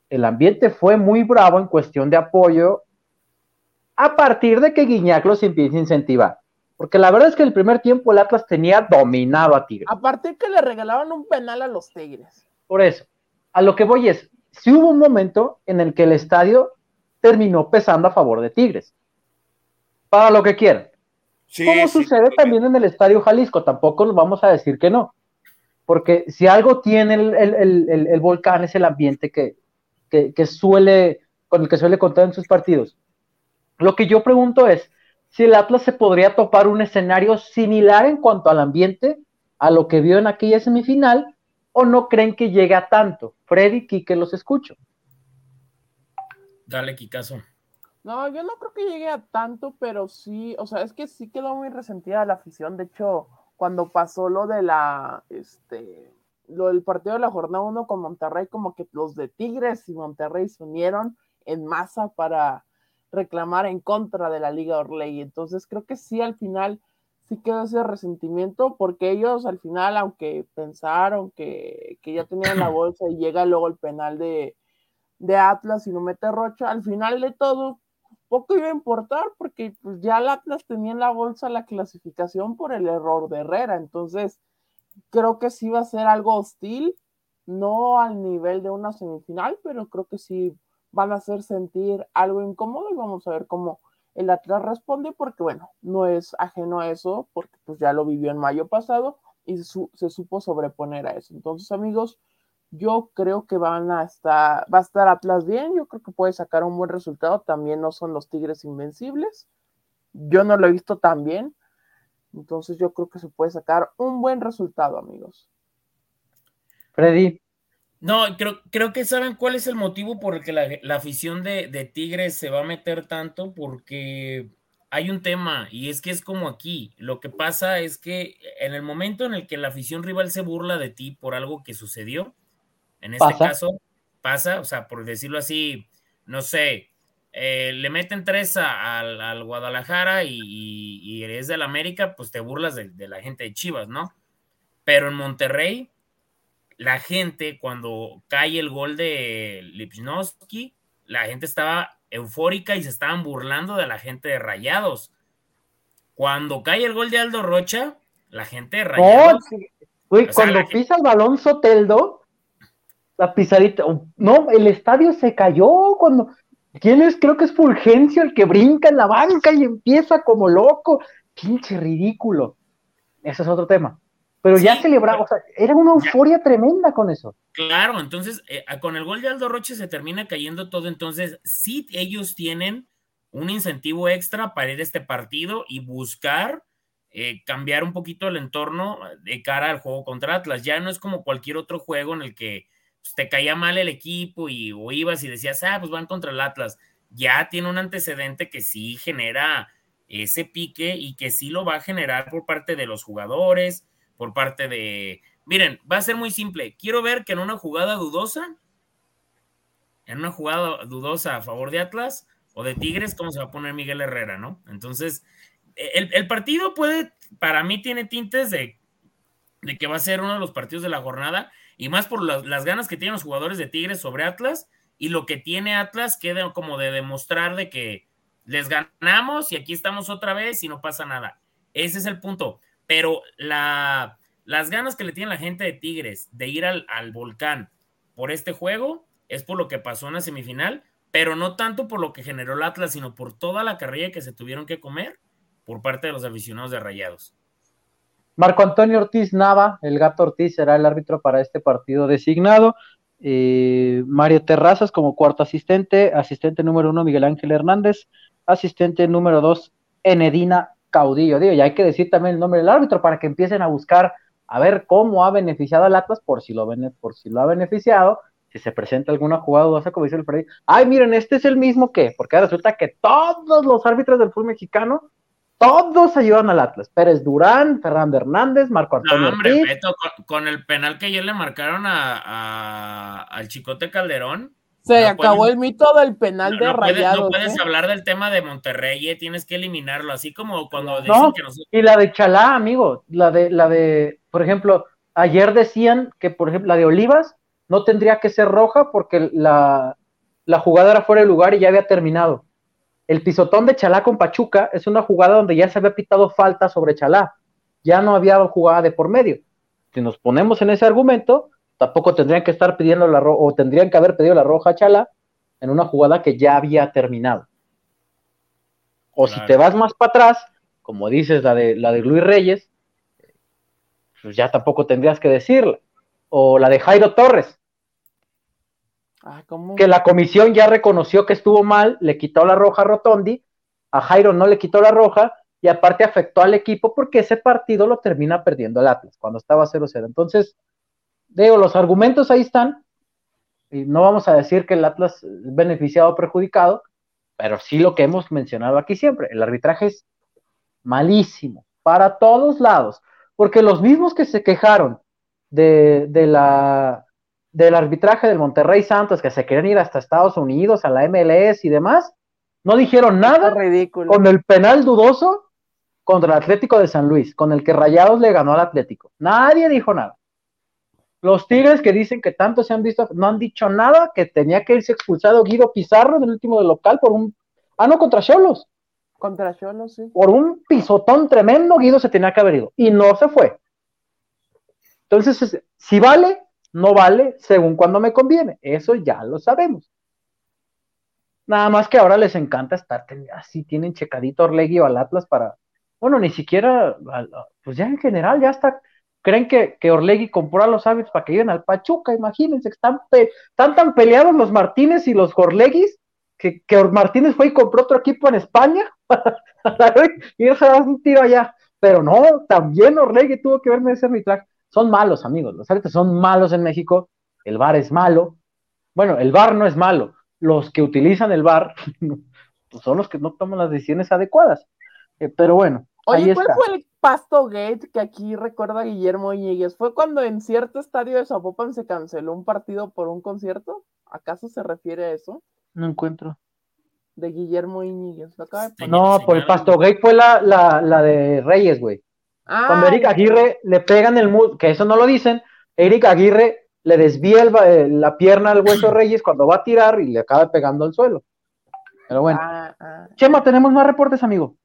El ambiente fue muy bravo en cuestión de apoyo a partir de que Guiñac los empiece a incentivar porque la verdad es que en el primer tiempo el Atlas tenía dominado a Tigres. Aparte que le regalaban un penal a los Tigres. Por eso, a lo que voy es, si hubo un momento en el que el estadio terminó pesando a favor de Tigres. Para lo que quieran. Como sucede también en el Estadio Jalisco, tampoco nos vamos a decir que no. Porque si algo tiene el, volcán es el ambiente que, que suele, con el que suele contar en sus partidos. Lo que yo pregunto es, si el Atlas se podría topar un escenario similar en cuanto al ambiente a lo que vio en aquella semifinal, o no creen que llegue a tanto. Freddy, Kike, los escucho. Dale, Kikazo. No, yo no creo que llegue a tanto, pero sí, o sea, es que sí quedó muy resentida la afición. De hecho, cuando pasó lo de la, este, lo del partido de la jornada 1 con Monterrey, como que los de Tigres y Monterrey se unieron en masa para reclamar en contra de la Liga Orley. Entonces creo que sí, al final sí quedó ese resentimiento, porque ellos al final, aunque pensaron que, que ya tenían la bolsa y llega luego el penal de, de Atlas y no mete Rocha, al final de todo poco iba a importar porque pues, ya el Atlas tenía en la bolsa la clasificación por el error de Herrera, entonces creo que sí va a ser algo hostil, no al nivel de una semifinal, pero creo que sí van a hacer sentir algo incómodo y vamos a ver cómo el Atlas responde porque bueno, no es ajeno a eso porque pues ya lo vivió en mayo pasado y se supo sobreponer a eso. Entonces amigos, yo creo que van a estar, va a estar Atlas bien, yo creo que puede sacar un buen resultado, también no son los Tigres invencibles, yo no lo he visto tan bien, entonces yo creo que se puede sacar un buen resultado, amigos. Freddy. No, creo, creo que saben cuál es el motivo por el que la, afición de, de, Tigres se va a meter tanto, porque hay un tema, y es que es como aquí. Lo que pasa es que en el momento en el que la afición rival se burla de ti por algo que sucedió, en este caso, pasa, o sea, por decirlo así, no sé, eh, le meten tres al Guadalajara y, y, eres del América, pues te burlas de, la gente de Chivas, ¿no? Pero en Monterrey, la gente, cuando cae el gol de Lipnowski, la gente estaba eufórica y se estaban burlando de la gente de Rayados. Cuando cae el gol de Aldo Rocha, la gente de Rayados. cuando pisa el balón Soteldo, la pisadita. No, el estadio se cayó cuando. ¿Quién es? Creo que es Fulgencio el que brinca en la banca y empieza como loco. Pinche ridículo. Ese es otro tema. Pero ya celebraba, o sea, era una euforia tremenda con eso. Claro, entonces eh, con el gol de Aldo Roche se termina cayendo todo. Entonces, sí, ellos tienen un incentivo extra para ir a este partido y buscar eh, cambiar un poquito el entorno de cara al juego contra Atlas. Ya no es como cualquier otro juego en el que pues, te caía mal el equipo y o ibas y decías, ah, pues van contra el Atlas. Ya tiene un antecedente que sí genera ese pique y que sí lo va a generar por parte de los jugadores, por parte de... Miren, va a ser muy simple. Quiero ver que en una jugada dudosa, en una jugada dudosa a favor de Atlas o de Tigres, ¿cómo se va a poner Miguel Herrera, no? Entonces, el, el partido puede, para mí tiene tintes de, de que va a ser uno de los partidos de la jornada y más por las, ganas que tienen los jugadores de Tigres sobre Atlas y lo que tiene Atlas queda como de demostrar de que les ganamos y aquí estamos otra vez y no pasa nada. Ese es el punto. Pero la, las ganas que le tiene la gente de Tigres de ir al, al volcán por este juego es por lo que pasó en la semifinal, pero no tanto por lo que generó el Atlas, sino por toda la carrera que se tuvieron que comer por parte de los aficionados de Rayados. Marco Antonio Ortiz Nava, el gato Ortiz, será el árbitro para este partido designado. Eh, Mario Terrazas como cuarto asistente, asistente número uno Miguel Ángel Hernández, asistente número dos Enedina Caudillo. Digo, y hay que decir también el nombre del árbitro para que empiecen a buscar a ver cómo ha beneficiado al Atlas, por si lo, ha beneficiado, si se presenta alguna jugada dudosa, como dice el Freddy. Ay, miren, este es el mismo que, porque resulta que todos los árbitros del fútbol mexicano todos ayudan al Atlas. Pérez Durán, Fernando Hernández, Marco Antonio. No, hombre, con, el penal que ayer le marcaron a, al Chicote Calderón. Se acabó el mito del penal de Rayados. no puedes ¿eh? hablar del tema de Monterrey, eh, tienes que eliminarlo, así como cuando dicen que nosotros... Y la de Chalá, amigo, la de, la de, por ejemplo, ayer decían que, por ejemplo, la de Olivas no tendría que ser roja porque la, la jugada era fuera de lugar y ya había terminado el pisotón de Chalá con Pachuca es una jugada donde ya se había pitado falta sobre Chalá, ya no había jugada de por medio. Si nos ponemos en ese argumento, tampoco tendrían que estar pidiendo la roja, o tendrían que haber pedido la roja a Chalá en una jugada que ya había terminado. O si te vas más para atrás, como dices la de, la de Luis Reyes, pues ya tampoco tendrías que decirla. O la de Jairo Torres, Ah, que la comisión ya reconoció que estuvo mal, le quitó la roja a Rotondi, a Jairo no le quitó la roja y aparte afectó al equipo porque ese partido lo termina perdiendo el Atlas cuando estaba 0-0. Entonces, digo, los argumentos ahí están y no vamos a decir que el Atlas es beneficiado o perjudicado, pero sí lo que hemos mencionado aquí siempre, el arbitraje es malísimo para todos lados, porque los mismos que se quejaron de, de la, del arbitraje del Monterrey Santos, que se quieren ir hasta Estados Unidos, a la MLS y demás, no dijeron nada ridículo. con el penal dudoso contra el Atlético de San Luis, con el que Rayados le ganó al Atlético. Nadie dijo nada. Los Tigres que dicen que tanto se han visto, no han dicho nada, que tenía que irse expulsado Guido Pizarro en el último del local por un... Ah, no, contra Cholos. Contra Cholos, sí. Por un pisotón tremendo, Guido se tenía que haber ido. Y no se fue. Entonces, si vale, no vale, según cuando me conviene. Eso ya lo sabemos. Nada más que ahora les encanta estar así, tienen checadito Orlegui o al Atlas para, bueno, ni siquiera, pues ya en general, ya está, creen que, que Orlegui compró a los hábitos para que lleguen al Pachuca, imagínense, están, están tan peleados los Martínez y los Orleguis, que, que Martínez fue y compró otro equipo en España, y eso un tiro allá, pero no, también Orlegui tuvo que verme ese arbitraje, son malos amigos, los árbitros son malos en México, el VAR es malo, bueno, el VAR no es malo, los que utilizan el bar pues son los que no toman las decisiones adecuadas. Eh, pero bueno. Oye, ¿cuál fue el Pasto Gate que aquí recuerda Guillermo Iñiguez? ¿Fue cuando en cierto estadio de Zapopan se canceló un partido por un concierto? ¿Acaso se refiere a eso? No encuentro. De Guillermo Iñiguez. no, por el Pasto Gate fue la, la, de Reyes, güey. Ah, cuando Eric Aguirre le pegan el mood, que eso no lo dicen, Eric Aguirre le desvía eh, la pierna al hueso Reyes cuando va a tirar y le acaba pegando al suelo. Pero bueno. Ah, ah. Chema, tenemos más reportes, amigo.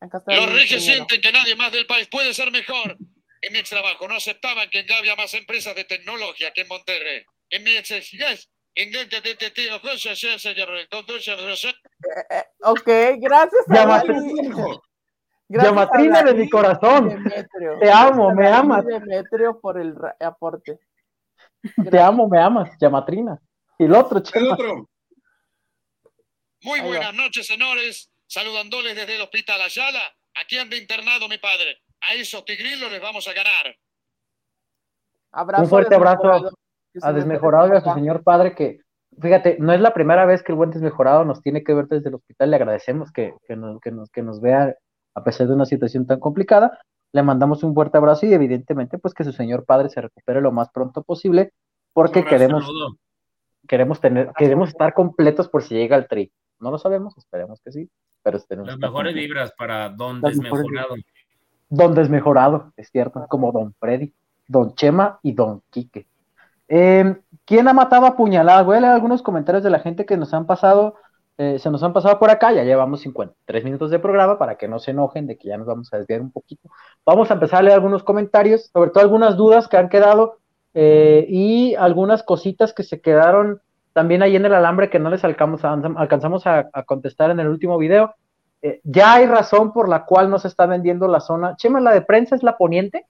Los Reyes sienten que nadie más del país puede ser mejor. En mi trabajo no aceptaban que había más empresas de tecnología que en Monterrey. En mi yes. Ok, gracias. Yamatrina de mi corazón. Te amo, me amas. Demetrio por el aporte. Te amo, me amas, Yamatrina. Y el otro, El otro. Muy buenas noches, señores. Saludándoles desde el Hospital Ayala. Aquí anda internado mi padre. A esos tigrilos les vamos a ganar. Un fuerte abrazo a Desmejorado y a su señor padre que, fíjate, no es la primera vez que el buen Desmejorado nos tiene que ver desde el hospital. Le agradecemos que, nos, que, nos, que nos vea a pesar de una situación tan complicada. Le mandamos un fuerte abrazo y evidentemente pues que su señor padre se recupere lo más pronto posible porque queremos queremos tener queremos estar completos por si llega el tri. No lo sabemos, esperemos que sí, pero Las mejores vibras para Don Desmejorado. Don Desmejorado, es cierto, como Don Freddy, Don Chema y Don Quique. Eh, ¿Quién ha matado a puñaladas? Voy a leer algunos comentarios de la gente que nos han pasado eh, se nos han pasado por acá, ya llevamos 53 minutos de programa para que no se enojen de que ya nos vamos a desviar un poquito. Vamos a empezar a leer algunos comentarios, sobre todo algunas dudas que han quedado eh, y algunas cositas que se quedaron también ahí en el alambre que no les alcanzamos a, contestar en el último video. Eh, ya hay razón por la cual no se está vendiendo la zona. Chema, la de prensa es la poniente.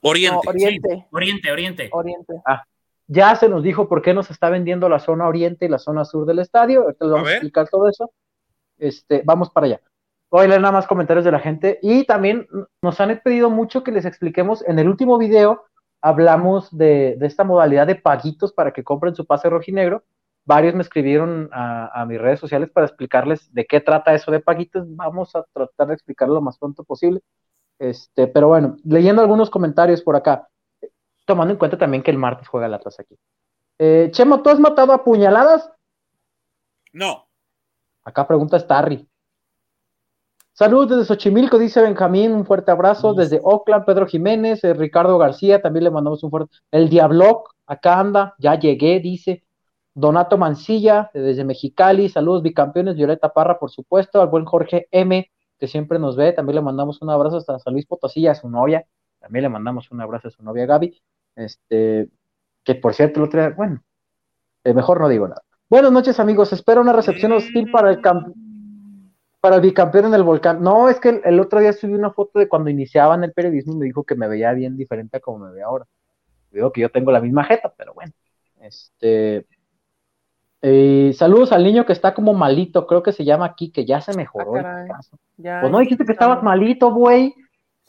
Oriente. oriente. oriente, oriente. Oriente. Ah, ya se nos dijo por qué nos está vendiendo la zona oriente y la zona sur del estadio. Ahorita les vamos a, explicar todo eso. Este, vamos para allá. Voy a leer nada más comentarios de la gente. Y también nos han pedido mucho que les expliquemos. En el último video hablamos de, esta modalidad de paguitos para que compren su pase rojinegro. Varios me escribieron a, mis redes sociales para explicarles de qué trata eso de paguitos. Vamos a tratar de explicarlo lo más pronto posible. Este, pero bueno, leyendo algunos comentarios por acá tomando en cuenta también que el martes juega el Atlas aquí. Eh, Chemo, ¿tú has matado a puñaladas? No. Acá pregunta Starry. Saludos desde Xochimilco, dice Benjamín, un fuerte abrazo. Desde Oakland, Pedro Jiménez, eh, Ricardo García, también le mandamos un fuerte. El Diabloc, acá anda, ya llegué, dice. Donato Mancilla, desde Mexicali, saludos bicampeones, Violeta Parra, por supuesto, al buen Jorge M, que siempre nos ve, también le mandamos un abrazo hasta San Luis Potosí, a su novia, también le mandamos un abrazo a su novia Gaby. Este, que por cierto, el otro día, bueno, eh, mejor no digo nada. Buenas noches, amigos. Espero una recepción hostil para el para el bicampeón en el volcán. No, es que el, otro día subí una foto de cuando iniciaban el periodismo y me dijo que me veía bien diferente a como me ve ahora. Digo que yo tengo la misma jeta, pero bueno. Este. Eh, saludos al niño que está como malito, creo que se llama aquí, que ya se mejoró. Ah, pues no dijiste que estabas malito, güey.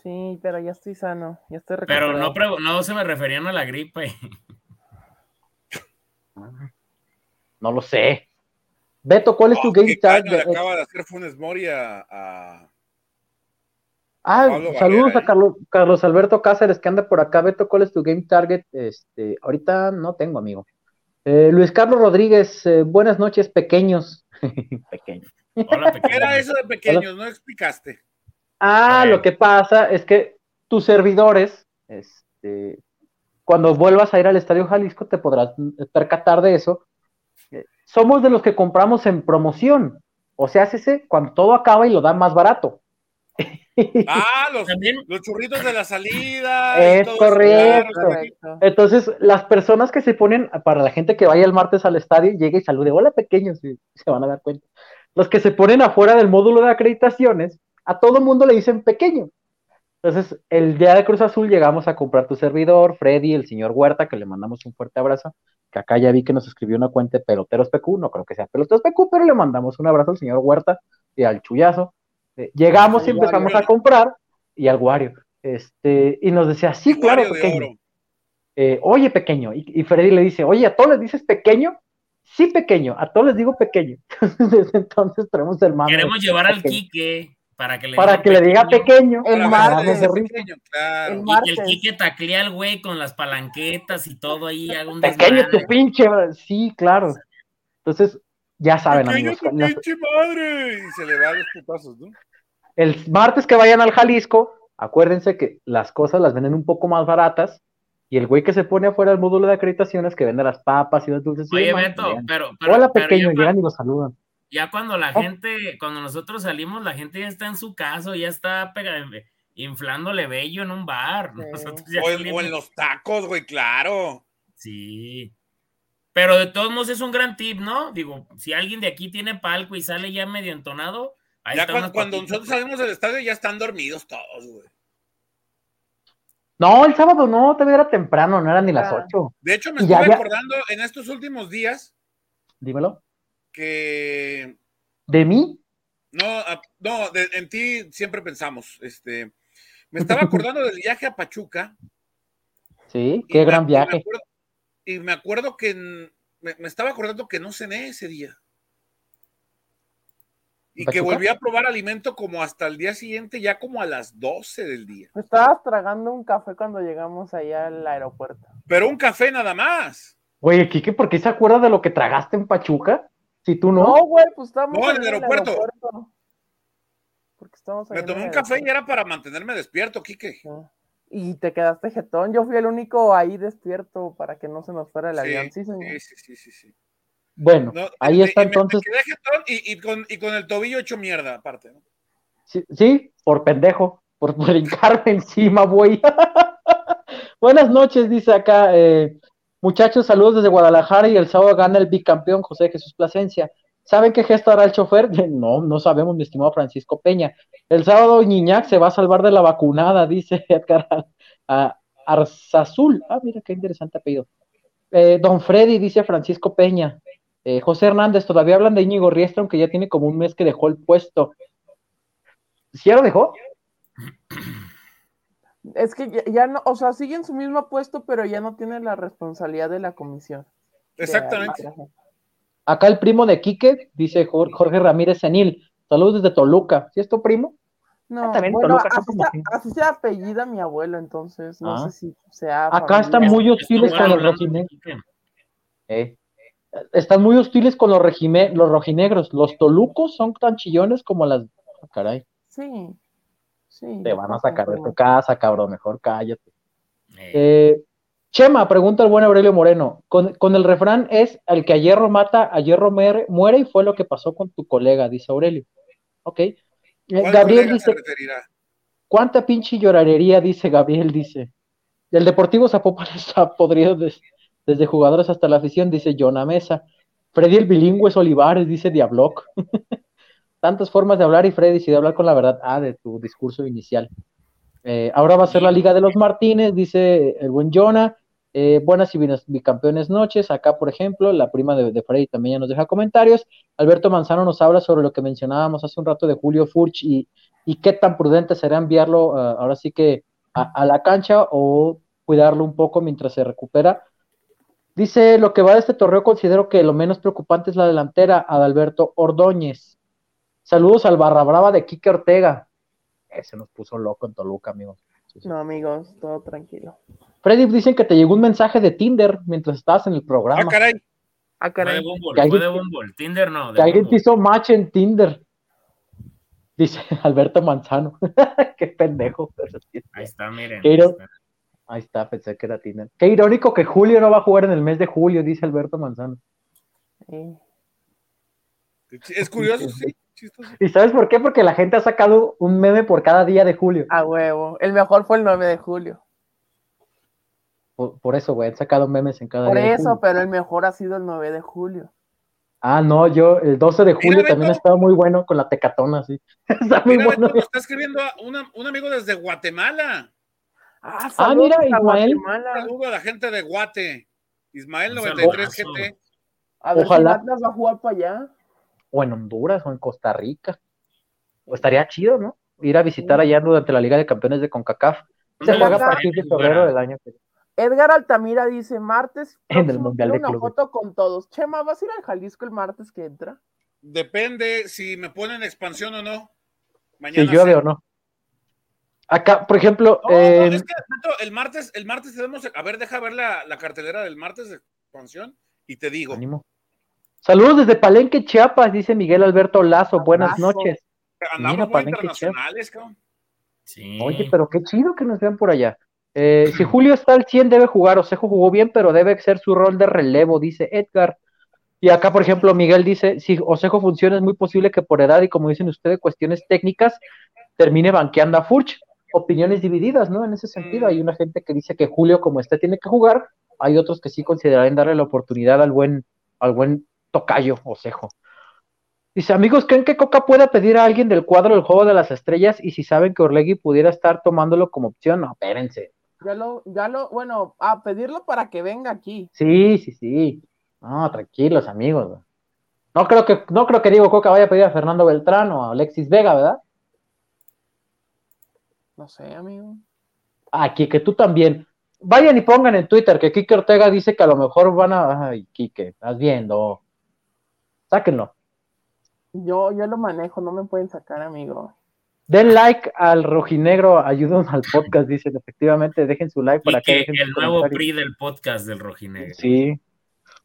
Sí, pero ya estoy sano, ya estoy Pero no, no se me referían a la gripe. No lo sé. Beto, ¿cuál es tu game tag? acaba de hacer Funes Mori a, Ah, saludos a Carlos, Carlos Alberto Cáceres que anda por acá. Beto, ¿cuál es tu game target? Este, ahorita no tengo, amigo. Eh, Luis Carlos Rodríguez, eh, buenas noches, pequeños. pequeños. ¿Qué era eso de pequeños? No explicaste. Ah, lo que pasa es que tus servidores, este, cuando vuelvas a ir al Estadio Jalisco, te podrás percatar de eso. Eh, somos de los que compramos en promoción. O sea, ese cuando todo acaba y lo dan más barato. Ah, los, los churritos de la salida. Es correcto. Entonces, las personas que se ponen, para la gente que vaya el martes al estadio, llegue y salude, hola pequeños, y se van a dar cuenta. Los que se ponen afuera del módulo de acreditaciones, a todo mundo le dicen pequeño. Entonces, el día de Cruz Azul llegamos a comprar tu servidor, Freddy, el señor Huerta, que le mandamos un fuerte abrazo, que acá ya vi que nos escribió una cuenta de Peloteros PQ, no creo que sea Peloteros PQ, pero le mandamos un abrazo al señor Huerta y al Chuyazo. Eh, llegamos y empezamos a comprar, y al Wario, este, y nos decía, sí, claro, pequeño. Eh, oye, pequeño, y, Freddy le dice, oye, ¿a todos les dices pequeño? Sí, pequeño, a todos les digo pequeño. Desde entonces tenemos el mando. Queremos llevar al Quique para que le, para que le diga pequeño. El martes. Pequeño, claro. Y que el Quique taclea al güey con las palanquetas y todo ahí. Algún pequeño tu pinche, sí, claro. Entonces, ya saben, pequeño amigos. Tu pinche madre. Y se le va los putazos, ¿no? El martes que vayan al Jalisco, acuérdense que las cosas las venden un poco más baratas. Y el güey que se pone afuera del módulo de acreditaciones que vende las papas y los dulces. Oye, y Beto, pero, pero, Hola, pequeño, llegan y los saludan ya cuando la oh. gente, cuando nosotros salimos, la gente ya está en su casa, ya está inflándole bello en un bar. o, en, los tacos, güey, claro. Sí. Pero de todos modos es un gran tip, ¿no? Digo, si alguien de aquí tiene palco y sale ya medio entonado, ahí ya cuando, cuando nosotros salimos del estadio ya están dormidos todos, güey. No, el sábado no, todavía era temprano, no eran ni las 8. De hecho, me estuve acordando en estos últimos días. Dímelo que... ¿De mí? No, no, en ti siempre pensamos. Este, me estaba acordando del viaje a Pachuca. Sí, qué gran viaje. y me acuerdo que me, estaba acordando que no cené ese día. Y que volví a probar alimento como hasta el día siguiente, ya como a las 12 del día. Estabas tragando un café cuando llegamos allá al aeropuerto. Pero un café nada más. Oye, Kike, ¿por qué se acuerda de lo que tragaste en Pachuca? Si tú no. No, güey, pues estamos no, en el aeropuerto. Porque estamos Me tomé un café y era para mantenerme despierto, Quique. Y te quedaste jetón. Yo fui el único ahí despierto para que no se nos fuera el avión. Sí, sí, sí, sí, sí, Bueno, ahí está entonces. Me quedé jetón y, y, con, y, con, el tobillo hecho mierda, aparte. ¿no? Sí, sí, por pendejo, por brincarme encima, güey. Buenas noches, dice acá. Eh, Muchachos, saludos desde Guadalajara y el sábado gana el bicampeón José Jesús Plasencia. ¿Saben qué gesto hará el chofer? No, no sabemos, mi estimado Francisco Peña. El sábado Niñac se va a salvar de la vacunada, dice Edgar Arzazul. Ah, mira qué interesante apellido. Eh, don Freddy, dice Francisco Peña. Eh, José Hernández, todavía hablan de Íñigo Riestra, aunque ya tiene como un mes que dejó el puesto. ¿Sí ya lo dejó? Es que ya, no, o sea, sigue en su mismo puesto, pero ya no tiene la responsabilidad de la comisión. Exactamente. Acá el primo de Quique, dice Jorge Ramírez Senil. Saludos desde Toluca. ¿Sí es tu primo? No, ah, bueno, así, se apellida mi abuelo, entonces no ah. sé si sea. Acá están muy hostiles con los rojinegros. Eh, están muy hostiles con los, los rojinegros. Los tolucos son tan chillones como las. Caray. Sí. Te van a sacar de tu casa, cabrón, mejor cállate. Eh, Chema, pregunta el buen Aurelio Moreno. Con, el refrán es el que a hierro mata, a hierro muere, muere, y fue lo que pasó con tu colega, dice Aurelio. Ok. Eh, Gabriel dice. ¿Cuánta pinche llorarería? Dice Gabriel, dice. El Deportivo Zapopan está podrido desde jugadores hasta la afición, dice Jonah Mesa. Freddy el bilingüe es Olivares, dice Diabloc. tantas formas de hablar y Freddy, de hablar con la verdad, ah, de tu discurso inicial. Eh, ahora va a ser la Liga de los Martínez, dice el buen Jonah. Eh, buenas y bicampeones noches. Acá, por ejemplo, la prima de, Freddy también ya nos deja comentarios. Alberto Manzano nos habla sobre lo que mencionábamos hace un rato de Julio Furch y, qué tan prudente será enviarlo ah, ahora sí que a, la cancha o cuidarlo un poco mientras se recupera. Dice, lo que va de este torneo considero que lo menos preocupante es la delantera, Adalberto Ordóñez. Saludos al barra brava de Kike Ortega. Ese nos puso loco en Toluca, amigos. No, amigos, todo tranquilo. Freddy, dicen que te llegó un mensaje de Tinder mientras estabas en el programa. Ah, caray. Ah, caray. Fue de Bumble, Que alguien- fue de Bumble. Tinder no. de Que alguien te hizo match en Tinder. Dice Alberto Manzano. Qué pendejo. Ahí está, miren. Qué ahí está. Ahí está, pensé que era Tinder. Qué irónico que Julio no va a jugar en el mes de julio, dice Alberto Manzano. Sí. Es curioso, sí. Chistoso. ¿Y sabes por qué? Porque la gente ha sacado un meme por cada día de julio. A huevo. El mejor fue el 9 de julio. Por, por eso, güey, han sacado memes en cada Por día. de eso, julio. pero el mejor ha sido el 9 de julio. Ah, no, yo, el 12 de julio también ha estado muy bueno con la tecatona, sí. Está muy Mira, bueno. Está escribiendo a una- un amigo desde Guatemala. Ah, Ah, mira, Ismael. Saludo a la gente de Guate. Ismael Un 93 saludazo. GT. A ver Ojalá. si Atlas va a jugar para allá. O en Honduras o en Costa Rica. O estaría chido, ¿no? Ir a visitar allá durante la Liga de Campeones de CONCACAF. Se ¿Dónde juega a partir de febrero del año que Edgar Altamira dice, martes, En el Mundial de una Clubes. foto con todos. Chema, ¿vas a ir al Jalisco el martes que entra? Depende si me ponen expansión o no. Si Mañana llueve sé. o no. Acá, por ejemplo, No, no, eh, es que Beto, el martes, el martes tenemos. A ver, deja ver la, la cartelera del martes de expansión y te digo. ánimo. Saludos desde Palenque, Chiapas, dice Miguel Alberto Lazo. Buenas noches. Andamos Mira, muy Palenque, internacionales, cabrón. Sí. Oye, pero qué chido que nos vean por allá. Eh, si Julio está al 100 debe jugar, Osejo jugó bien, pero debe ser su rol de relevo, dice Edgar. Y acá, por ejemplo, Miguel dice, si Osejo funciona, es muy posible que por edad y como dicen ustedes, cuestiones técnicas, termine banqueando a Furch. Opiniones divididas, ¿no? En ese sentido, hay una gente que dice que Julio, como este, tiene que jugar, hay otros que sí considerarían darle la oportunidad al buen, al buen tocayo Osejo. Dice, amigos, ¿creen que Coca pueda pedir a alguien del cuadro del juego de las estrellas? Y si saben que Orlegui pudiera estar tomándolo como opción, no, espérense. Ya lo, ya lo, bueno, a pedirlo para que venga aquí. Sí, sí, sí. No, tranquilos, amigos. No creo que, no creo que Diego Coca vaya a pedir a Fernando Beltrán o a Alexis Vega, ¿verdad? No sé, amigo. Aquí, que tú también. Vayan y pongan en Twitter que Kike Ortega dice que a lo mejor van a. Ay, Kike, estás viendo. Sáquenlo. Yo, yo lo manejo, no me pueden sacar, amigo. Den like al rojinegro, ayúdanos al podcast, dicen. Efectivamente, dejen su like Y para que que dejen el nuevo. PRI del podcast del Rojinegro. Sí.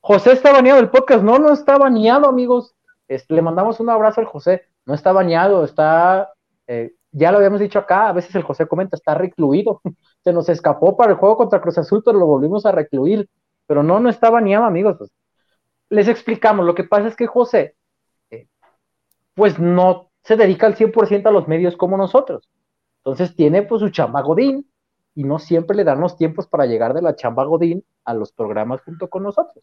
José está baneado del podcast. No, no está baneado, amigos. Este, le mandamos un abrazo al José. No está baneado, está. eh, ya lo habíamos dicho acá. A veces el José comenta, está recluido. Se nos escapó para el juego contra Cruz Azul, pero lo volvimos a recluir. Pero no, no está baneado, amigos. Les explicamos. Lo que pasa es que José, eh, pues no se dedica al 100% a los medios como nosotros. Entonces tiene pues su chamba Godín y no siempre le dan los tiempos para llegar de la chamba Godín a los programas junto con nosotros.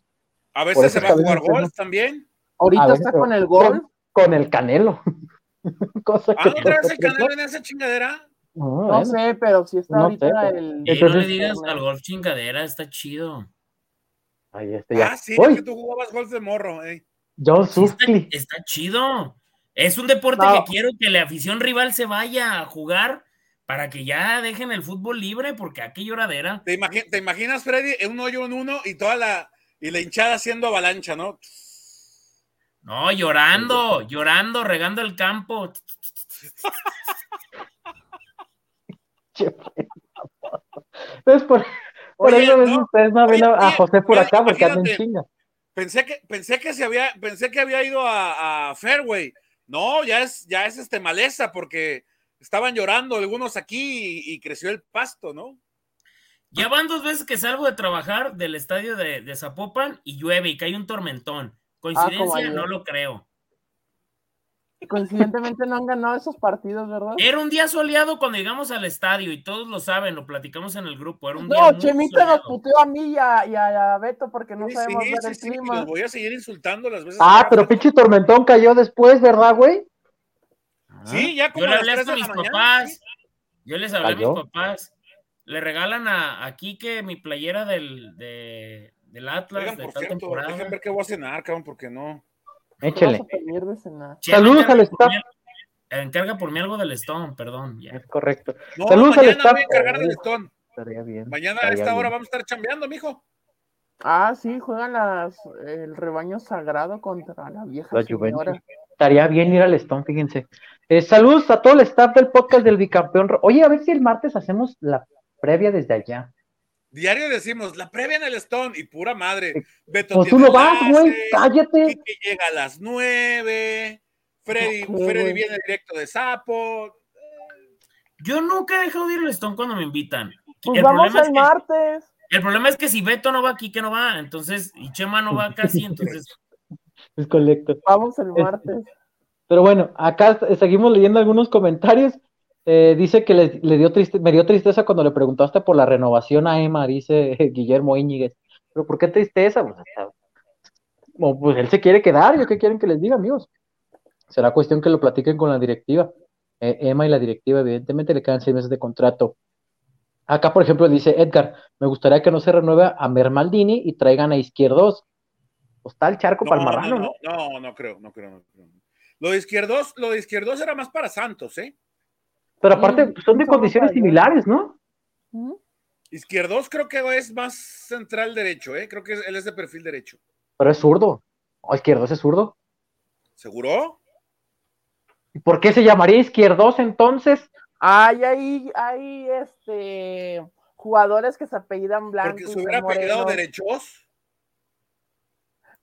A veces se va a está jugar golf también. Ahorita está con el gol. Con el Canelo. Cosa ¿A que dónde traes el canal en esa chingadera? no. No bueno. sé, pero sí está No ahorita sé, pero- el. Y no Entonces- le digas al golf chingadera, está chido. Ahí está ya. Ah, sí, es que tú jugabas golf de morro. eh. John Sí, está, chido. Es un deporte No. que quiero que la afición rival se vaya a jugar para que ya dejen el fútbol libre, porque aquí lloradera. ¿Te, imagi- te imaginas, Freddy, un hoyo en uno y toda la, y la hinchada haciendo avalancha, ¿no? No, llorando, llorando, regando el campo. Entonces, por, por Oye, eso no. ustedes no ven a, José por oye, acá porque anda en imagínate. chinga. Pensé que, pensé que se había, pensé que había ido a, a Fairway. No, ya es, ya es este maleza porque estaban llorando algunos aquí y, y creció el pasto, ¿no? Ya van dos veces que salgo de trabajar del estadio de, de Zapopan y llueve y cae un tormentón. Coincidencia, ayer. no lo creo. Coincidentemente no han ganado esos partidos, ¿verdad? Era un día soleado cuando llegamos al estadio y todos lo saben, lo platicamos en el grupo. Era un día No, Chemita nos puteó a mí y a, y a- Beto porque no Sí, sabemos sí, ver sí, el sí, clima. los voy a seguir insultando las veces. Ah, pero pinche tormentón cayó después, ¿verdad, güey? Sí, ya como Yo le hablé 3 hasta a mis mañana. papás. Yo les hablé a mis papás. Le regalan a, a Quique mi playera del, de- del Atlas Oigan, de por tal cierto, temporada. dejen ver qué voy a cenar, cabrón, porque no. Chema, Saludos al por staff. mí- Encarga por mí algo del Stone, perdón. ya. Es correcto. No, Saludos al staff. voy a encargar del. Estaría bien. Mañana a esta hora vamos a estar chambeando, mijo. Ah, sí, juegan las, el rebaño sagrado contra la vieja La señora. Juventus. Estaría bien ir al Stone, fíjense. Eh, saludos a todo el staff del podcast del bicampeón. Oye, a ver si el martes hacemos la previa desde allá. Diario decimos, la previa en el Stone y pura madre. Beto pues tú no vas, güey, cállate. que llega a las nueve. Freddy, Freddy viene directo de Sapo. Yo nunca he dejado de ir al Stone cuando me invitan. Pues el vamos el martes. El problema es que si Beto no va aquí, que no va, entonces, y Chema no va casi, entonces. Es correcto. Vamos el martes. Pero bueno, acá seguimos leyendo algunos comentarios. Eh, dice que le, dio triste, me dio tristeza cuando le preguntaste por la renovación a Emma, dice Guillermo Íñiguez. Pero ¿por qué tristeza? Pues, pues, él se quiere quedar, ¿yo qué quieren que les diga, amigos? Será cuestión que lo platiquen con la directiva. Eh, Emma y la directiva, evidentemente, le quedan seis meses de contrato. Acá, por ejemplo, dice Edgar, me gustaría que no se renueve a Mermaldini y traigan a Izquierdos. Pues está el charco para el marrano, no, no, no, creo, no creo, no creo. Lo de Izquierdos, lo de Izquierdos era más para Santos, ¿eh? Pero aparte son de condiciones similares, ¿no? Izquierdos creo que es más central derecho, ¿eh? Creo que él es de perfil derecho. Pero es zurdo. ¿O Izquierdos es zurdo? ¿Seguro? ¿Y por qué se llamaría Izquierdos entonces? Hay ahí, hay este jugadores que se apellidan blancos. Porque se hubiera apellidado derechos.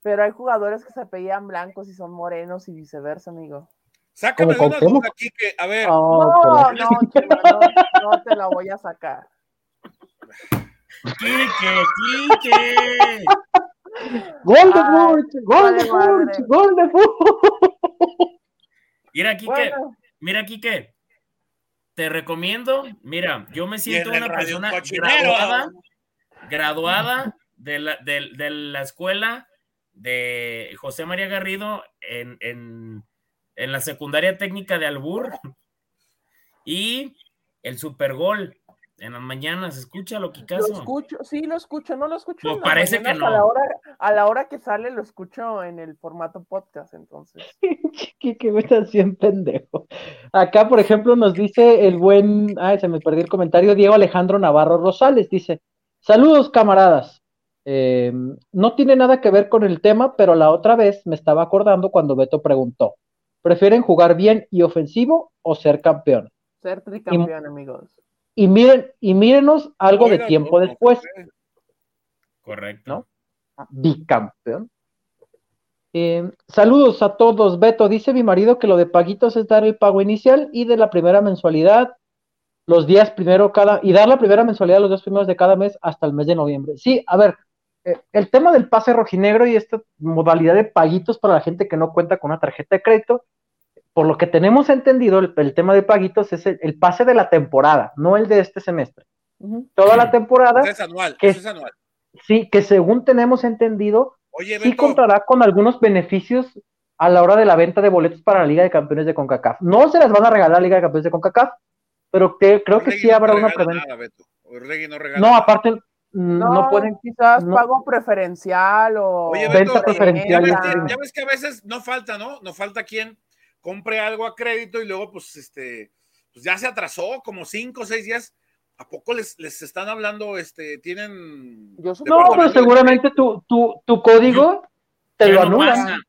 Pero hay jugadores que se apellidan blancos y son morenos y viceversa, amigo. Sácame una duda aquí que, a ver. Oh, no, no, no, no te la voy a sacar. Quique, Quique. Gol de Furch, gol de Furch, gol de Furch. Mira, Quique, mira, Quique, te recomiendo, mira, yo me siento una persona graduada, graduada de la, de, la, escuela de José María Garrido en, en, en la secundaria técnica de Albur y el Supergol en las mañanas, escúchalo, Kikazo. Lo escucho, sí, lo escucho, no lo escucho. Pues parece que no. A la, hora, a la hora que sale lo escucho en el formato podcast, entonces. que me estás bien pendejo. Acá, por ejemplo, nos dice el buen, ay, se me perdió el comentario, Diego Alejandro Navarro Rosales, dice, saludos camaradas. Eh, no tiene nada que ver con el tema, pero la otra vez me estaba acordando cuando Beto preguntó, ¿prefieren jugar bien y ofensivo o ser campeón? Ser tricampeón, amigos. Y miren, y mírenos algo de tiempo después. Correcto. ¿no? Bicampeón. Eh, saludos a todos, Beto. Dice mi marido que lo de paguitos es dar el pago inicial y de la primera mensualidad los días primero cada y dar la primera mensualidad los días primeros de cada mes hasta el mes de noviembre. Sí, a ver, eh, el tema del pase rojinegro y esta modalidad de paguitos para la gente que no cuenta con una tarjeta de crédito por lo que tenemos entendido, el, tema de paguitos es el, pase de la temporada, no el de este semestre. Toda la temporada. es anual, que, es anual. Sí, que según tenemos entendido, sí contará con algunos beneficios a la hora de la venta de boletos para la Liga de Campeones de CONCACAF. No se las van a regalar a la Liga de Campeones de CONCACAF, pero creo que sí habrá una preventa. No, aparte, no, pueden. Quizás pago preferencial o venta preferencial. ya ves que a veces no falta, ¿no? No falta quien compre algo a crédito y luego, pues, este, pues ya se atrasó como cinco o seis días. ¿A poco les, les están hablando, este, tienen... no, pero seguramente tu, tu, tu código te lo anula.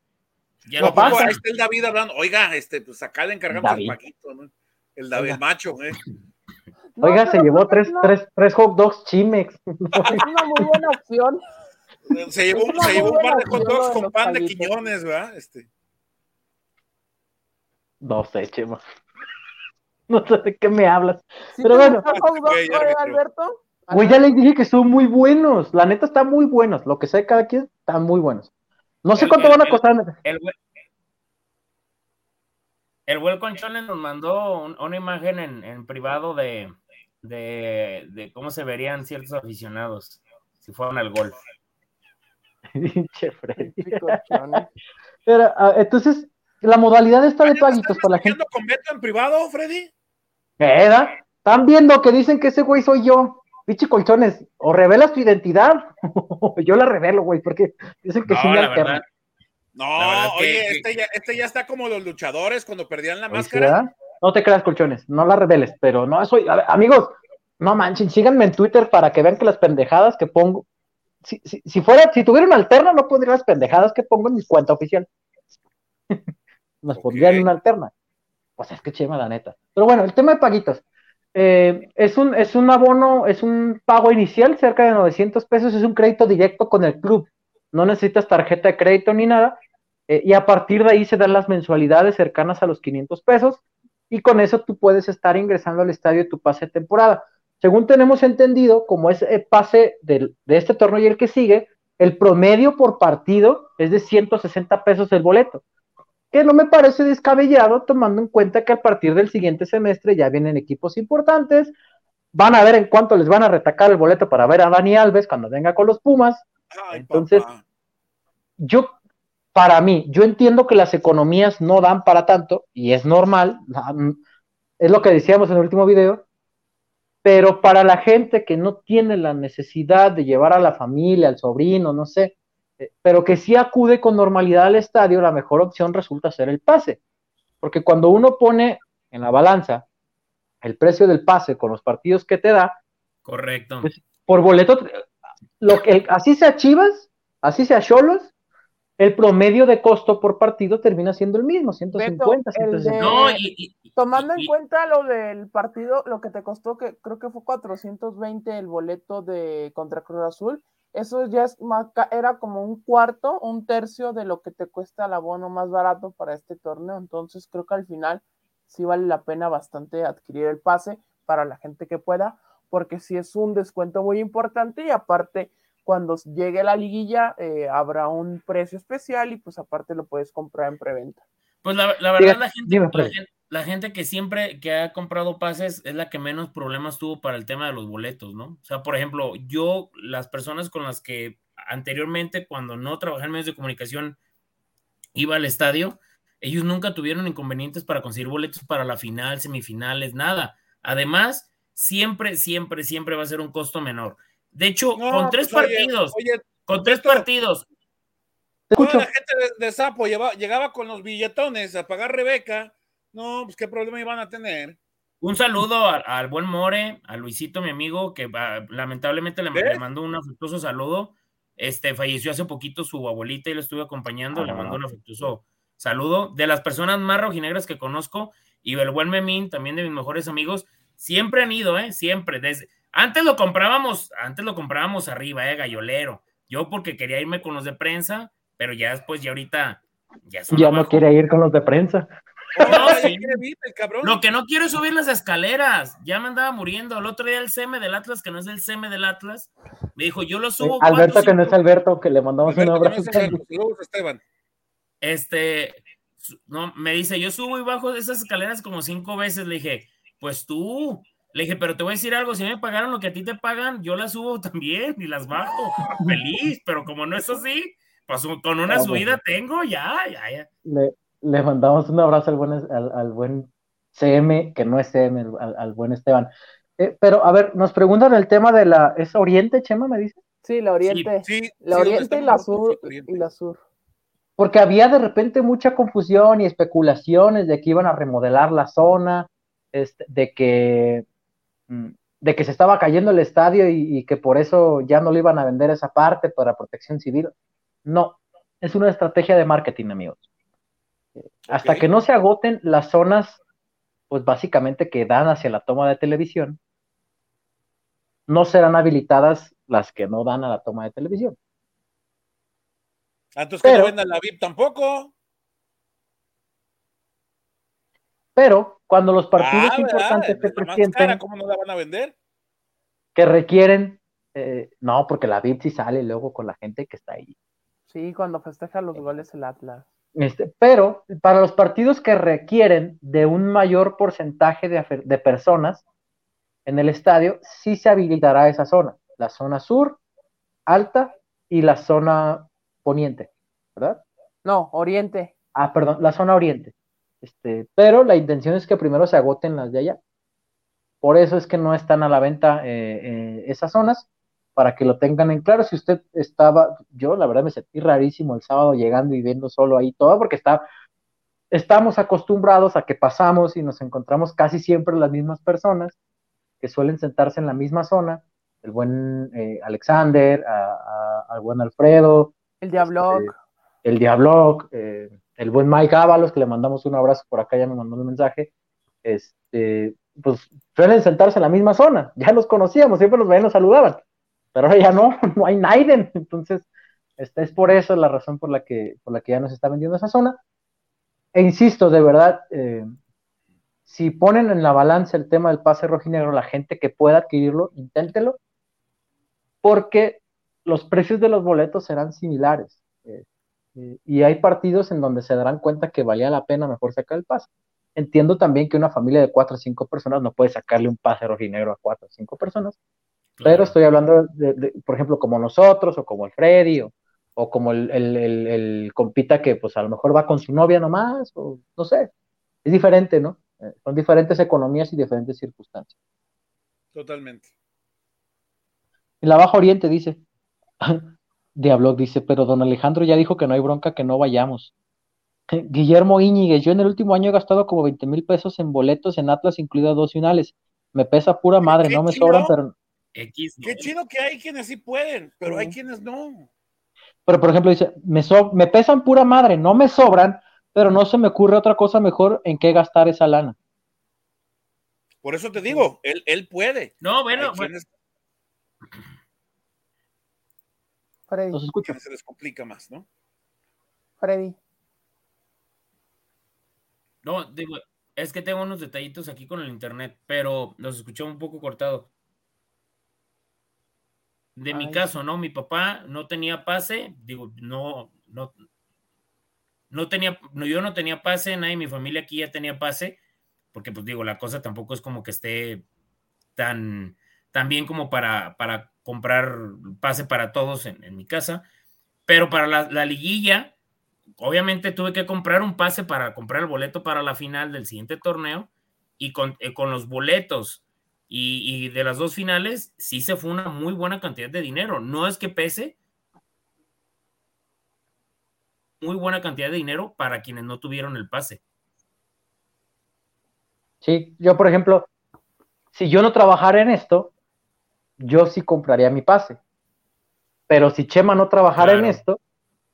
Ya no pasa. Ahí está el David hablando, oiga, este, pues acá le encargamos el paquito, ¿no? El David macho, ¿eh? Oiga, se llevó tres, tres, tres hot dogs Chimex. Es una muy buena opción. Se llevó, se llevó un par de hot dogs con pan de quiñones, ¿verdad? Este. No sé, Chema. No sé de qué me hablas. Pero bueno. Alberto? Güey, ya les dije que son muy buenos. La neta están muy buenos. Lo que sé cada quien están muy buenos. No sé cuánto van a costar. El, el, buen Conchones nos mandó una imagen en, privado de, de, cómo se verían ciertos aficionados si fueran al golf. Pinche Freddy. Pero, ah, entonces, la modalidad está de paguitos para la gente. con Beto en privado, Freddy? ¿Qué da? Están viendo que dicen que ese güey soy yo. Pichi colchones, o revelas tu identidad, o yo la revelo, güey, porque dicen que sí me alterna. No, oye, este, ya, este, ya, está como los luchadores cuando perdían la máscara. No te creas, colchones, no la reveles, pero no soy. amigos, no manchen, síganme en Twitter para que vean que las pendejadas que pongo. Si, si, fuera, si tuviera una alterna, no pondría las pendejadas que pongo en mi cuenta oficial. nos pondrían una alterna. Pues es que chema, la neta. Pero bueno, el tema de paguitas. Eh, es, un, es un abono, es un pago inicial, cerca de 900 pesos, es un crédito directo con el club. No necesitas tarjeta de crédito ni nada. Eh, y a partir de ahí se dan las mensualidades cercanas a los 500 pesos. Y con eso tú puedes estar ingresando al estadio tu pase de temporada. Según tenemos entendido, como es el pase de este torneo y el que sigue, el promedio por partido es de 160 pesos el boleto, que no me parece descabellado tomando en cuenta que a partir del siguiente semestre ya vienen equipos importantes, van a ver en cuánto les van a retacar el boleto para ver a Dani Alves cuando venga con los Pumas. Entonces, yo, para mí, yo entiendo que las economías no dan para tanto y es normal, es lo que decíamos en el último video, pero para la gente que no tiene la necesidad de llevar a la familia, al sobrino, no sé, eh, pero que sí acude con normalidad al estadio, la mejor opción resulta ser el pase. Porque cuando uno pone en la balanza el precio del pase con los partidos que te da, correcto. Pues, por boleto, lo que, así sea Chivas, así sea Cholos, el promedio de costo por partido termina siendo el mismo, 150, tomando en cuenta lo del partido, lo que te costó, que creo que fue 420 el boleto de contra Cruz Azul, eso ya es era como un cuarto, un tercio de lo que te cuesta el abono más barato para este torneo, entonces creo que al final sí vale la pena bastante adquirir el pase para la gente que pueda, porque sí es un descuento muy importante y aparte cuando llegue la liguilla eh, habrá un precio especial y pues aparte lo puedes comprar en preventa. Pues la, verdad la gente, la, gente, que siempre que ha comprado pases es la que menos problemas tuvo para el tema de los boletos, ¿no? O sea, por ejemplo, yo, las personas con las que anteriormente cuando no trabajaba en medios de comunicación iba al estadio, ellos nunca tuvieron inconvenientes para conseguir boletos para la final, semifinales, nada. Además, siempre, siempre, siempre va a ser un costo menor. De hecho, con tres pues, partidos, con tres partidos. Toda la gente de, Sapo llegaba con los billetones a pagar Rebeca. No, pues qué problema iban a tener. Un saludo al, buen More, a Luisito, mi amigo, que ah, lamentablemente le, mandó un afectuoso saludo. Este falleció hace poquito su abuelita y lo estuve acompañando, le mandó un afectuoso saludo. De las personas más rojinegras que conozco, y el buen Memín, también de mis mejores amigos, siempre han ido, ¿eh? Siempre, desde, antes lo comprábamos, antes lo comprábamos arriba, eh, gallolero. Yo porque quería irme con los de prensa, pero ya después, ya ahorita, ya, ya no quiere ir con los de prensa. No, sí. Lo que no quiero es subir las escaleras. Ya me andaba muriendo. El otro día el CM del Atlas, que no es el CM del Atlas, me dijo, yo lo subo. Alberto, que no es Alberto, que le mandamos un abrazo. Esteban. Este, no, me dice, yo subo y bajo de esas escaleras como cinco veces. Le dije, pues tú, le dije, pero te voy a decir algo, si me pagaron lo que a ti te pagan, yo las subo también y las bajo. Feliz, pero como no es así, pues con una subida tengo, ya, ya, ya. Le, le, mandamos un abrazo al buen, al, buen CM, que no es CM, al, buen Esteban. Eh, pero, a ver, nos preguntan el tema de la... ¿Es Oriente, Chema, me dice? Sí, la Oriente. Sí, la Oriente y la Sur. Y la Sur. Porque había de repente mucha confusión y especulaciones de que iban a remodelar la zona, este, de que de que se estaba cayendo el estadio y, que por eso ya no le iban a vender esa parte para protección civil. No, es una estrategia de marketing, amigos. Hasta que no se agoten las zonas, pues básicamente que dan hacia la toma de televisión, no serán habilitadas las que no dan a la toma de televisión. Entonces que no vendan la VIP tampoco. Pero cuando los partidos ah, importantes se presenten, ¿cómo no la van a vender? Que requieren, eh, no, porque la VIP sí sale luego con la gente que está ahí. Sí, cuando festeja los goles el Atlas. Este, pero para los partidos que requieren de un mayor porcentaje de, de personas en el estadio, sí se habilitará esa zona, la zona sur, alta y la zona poniente, ¿verdad? No, oriente. Ah, perdón, la zona oriente. Este, pero la intención es que primero se agoten las de allá. Por eso es que no están a la venta eh, eh, esas zonas, para que lo tengan en claro. Si usted estaba, yo la verdad me sentí rarísimo el sábado llegando y viendo solo ahí todo, porque está, estamos acostumbrados a que pasamos y nos encontramos casi siempre las mismas personas que suelen sentarse en la misma zona, el buen eh, Alexander, al buen Alfredo, el Diablo, este, el Diablo, el buen Mike Ábalos, que le mandamos un abrazo por acá, ya me mandó un mensaje, este, pues suelen sentarse en la misma zona, ya los conocíamos, siempre nos veían, nos saludaban, pero ahora ya no, no hay Naiden, entonces, esta es por eso la razón por la que, por la que ya nos está vendiendo esa zona. E insisto, de verdad, eh, si ponen en la balanza el tema del pase rojinegro, la gente que pueda adquirirlo, inténtelo, porque los precios de los boletos serán similares. Eh, y hay partidos en donde se darán cuenta que valía la pena mejor sacar el pase. Entiendo también que una familia de cuatro o cinco personas no puede sacarle un pase rojinegro a cuatro o cinco personas, pero estoy hablando de, por ejemplo, como nosotros, o como el Freddy, o, o como el, el, el, compita que pues a lo mejor va con su novia nomás, o no sé, es diferente, ¿no? Eh, son diferentes economías y diferentes circunstancias. Totalmente. En la Baja Oriente dice, Diablo dice, pero don Alejandro ya dijo que no hay bronca, que no vayamos. Guillermo Íñiguez, yo en el último año he gastado como 20 mil pesos en boletos en Atlas, incluidas dos finales. Me pesa pura madre, no me sobran, pero... Qué chido que hay quienes sí pueden, pero hay quienes no. Pero por ejemplo dice, me, me pesan pura madre, no me sobran, pero no se me ocurre otra cosa mejor en qué gastar esa lana. Por eso te digo, él, él puede. No, bueno, bueno. Freddy. escucha. Se les complica más, ¿no? Freddy. No, digo, es que tengo unos detallitos aquí con el internet, pero los escuché un poco cortado. De mi caso, ¿no? Mi papá no tenía pase, digo, no, no, no tenía, no, yo no tenía pase, nadie en mi familia aquí ya tenía pase, porque pues digo, la cosa tampoco es como que esté tan, tan bien como para, para comprar pase para todos en, mi casa, pero para la, liguilla, obviamente tuve que comprar un pase para comprar el boleto para la final del siguiente torneo y con, eh, con los boletos y, y, de las dos finales sí se fue una muy buena cantidad de dinero. No es que pese, muy buena cantidad de dinero para quienes no tuvieron el pase. Sí, yo por ejemplo, si yo no trabajara en esto, yo sí compraría mi pase. Pero si Chema no trabajara en esto,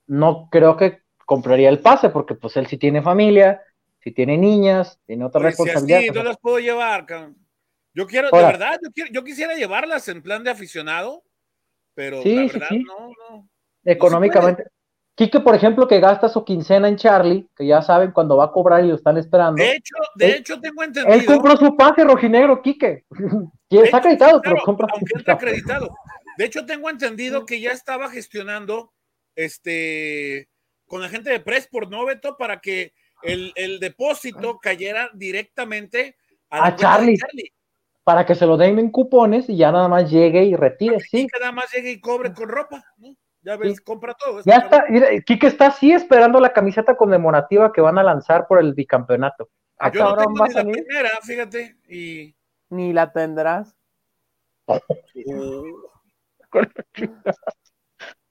no creo que compraría el pase, porque pues él sí tiene familia, si tiene niñas, tiene otra pues responsabilidad. Sí, no las puedo llevar, Yo quiero, de verdad, yo, quisiera llevarlas en plan de aficionado, pero la verdad, no, no. Económicamente, Quique, por ejemplo, que gasta su quincena en Charlie, que ya saben cuando va a cobrar y lo están esperando. De hecho, de hecho tengo entendido. Él compró su pase rojinegro, Quique. está acreditado, pero compra aunque está acreditado. De hecho, tengo entendido que ya estaba gestionando este con la gente de Pressport, ¿no, Beto? Para que el, depósito cayera directamente a, Charlie, Para que se lo den en cupones y ya nada más llegue y retire, sí. Que nada más llegue y cobre con ropa, ¿no? Ya ves, compra todo. Ya está, mira, Kike está así esperando la camiseta conmemorativa que van a lanzar por el bicampeonato. ¿A Yo no tengo ni la primera, fíjate, y... Ni la tendrás.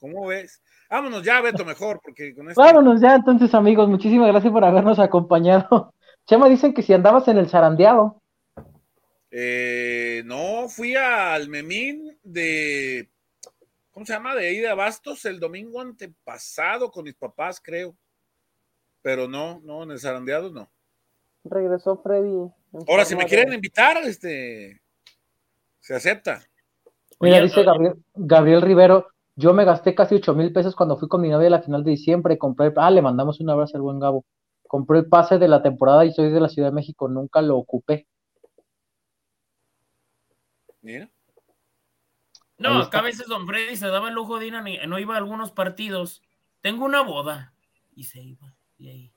¿Cómo ves? Vámonos ya, Beto, mejor, porque con esto... Vámonos ya, entonces, amigos, muchísimas gracias por habernos acompañado. Chema, dicen que si andabas en el zarandeado. Eh, no, fui al Memín de ¿cómo se llama? De ahí de Abastos el domingo antepasado con mis papás, creo. Pero no, no, en el zarandeado no. Regresó Freddy. Ahora, si me quieren invitar, este, se acepta. Mira, dice Gabriel, Gabriel Rivero, yo me gasté casi ocho mil pesos cuando fui con mi novia a la final de diciembre y compré, ah, le mandamos un abrazo al buen Gabo. Compré el pase de la temporada y soy de la Ciudad de México, nunca lo ocupé. Mira. No, acá a veces Don Freddy se daba el lujo de ir a, no iba a algunos partidos. Tengo una boda. Y se iba. Y ahí.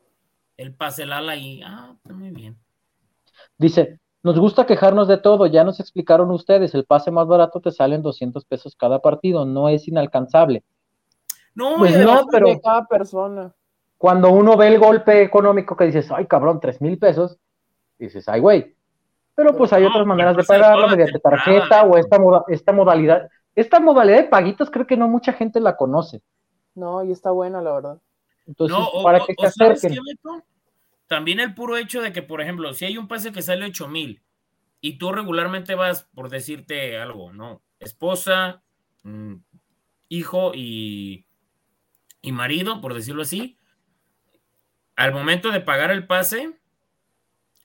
El pase el ala y. Ah, está muy bien. Dice, nos gusta quejarnos de todo, ya nos explicaron ustedes, el pase más barato te sale en 200 pesos cada partido, no es inalcanzable. No, pues no, pero cada persona. Cuando uno ve el golpe económico que dices, ay cabrón, tres mil pesos, dices, ay güey, pero pues hay otras maneras de pagarlo mediante tarjeta o esta, esta modalidad. Esta modalidad de paguitos creo que no mucha gente la conoce. No, y está buena, la verdad. Entonces, para que se acerquen. También el puro hecho de que, por ejemplo, si hay un pase que sale 8 mil y tú regularmente vas, por decirte algo, ¿no? Esposa, mm, hijo y, y marido, por decirlo así, al momento de pagar el pase,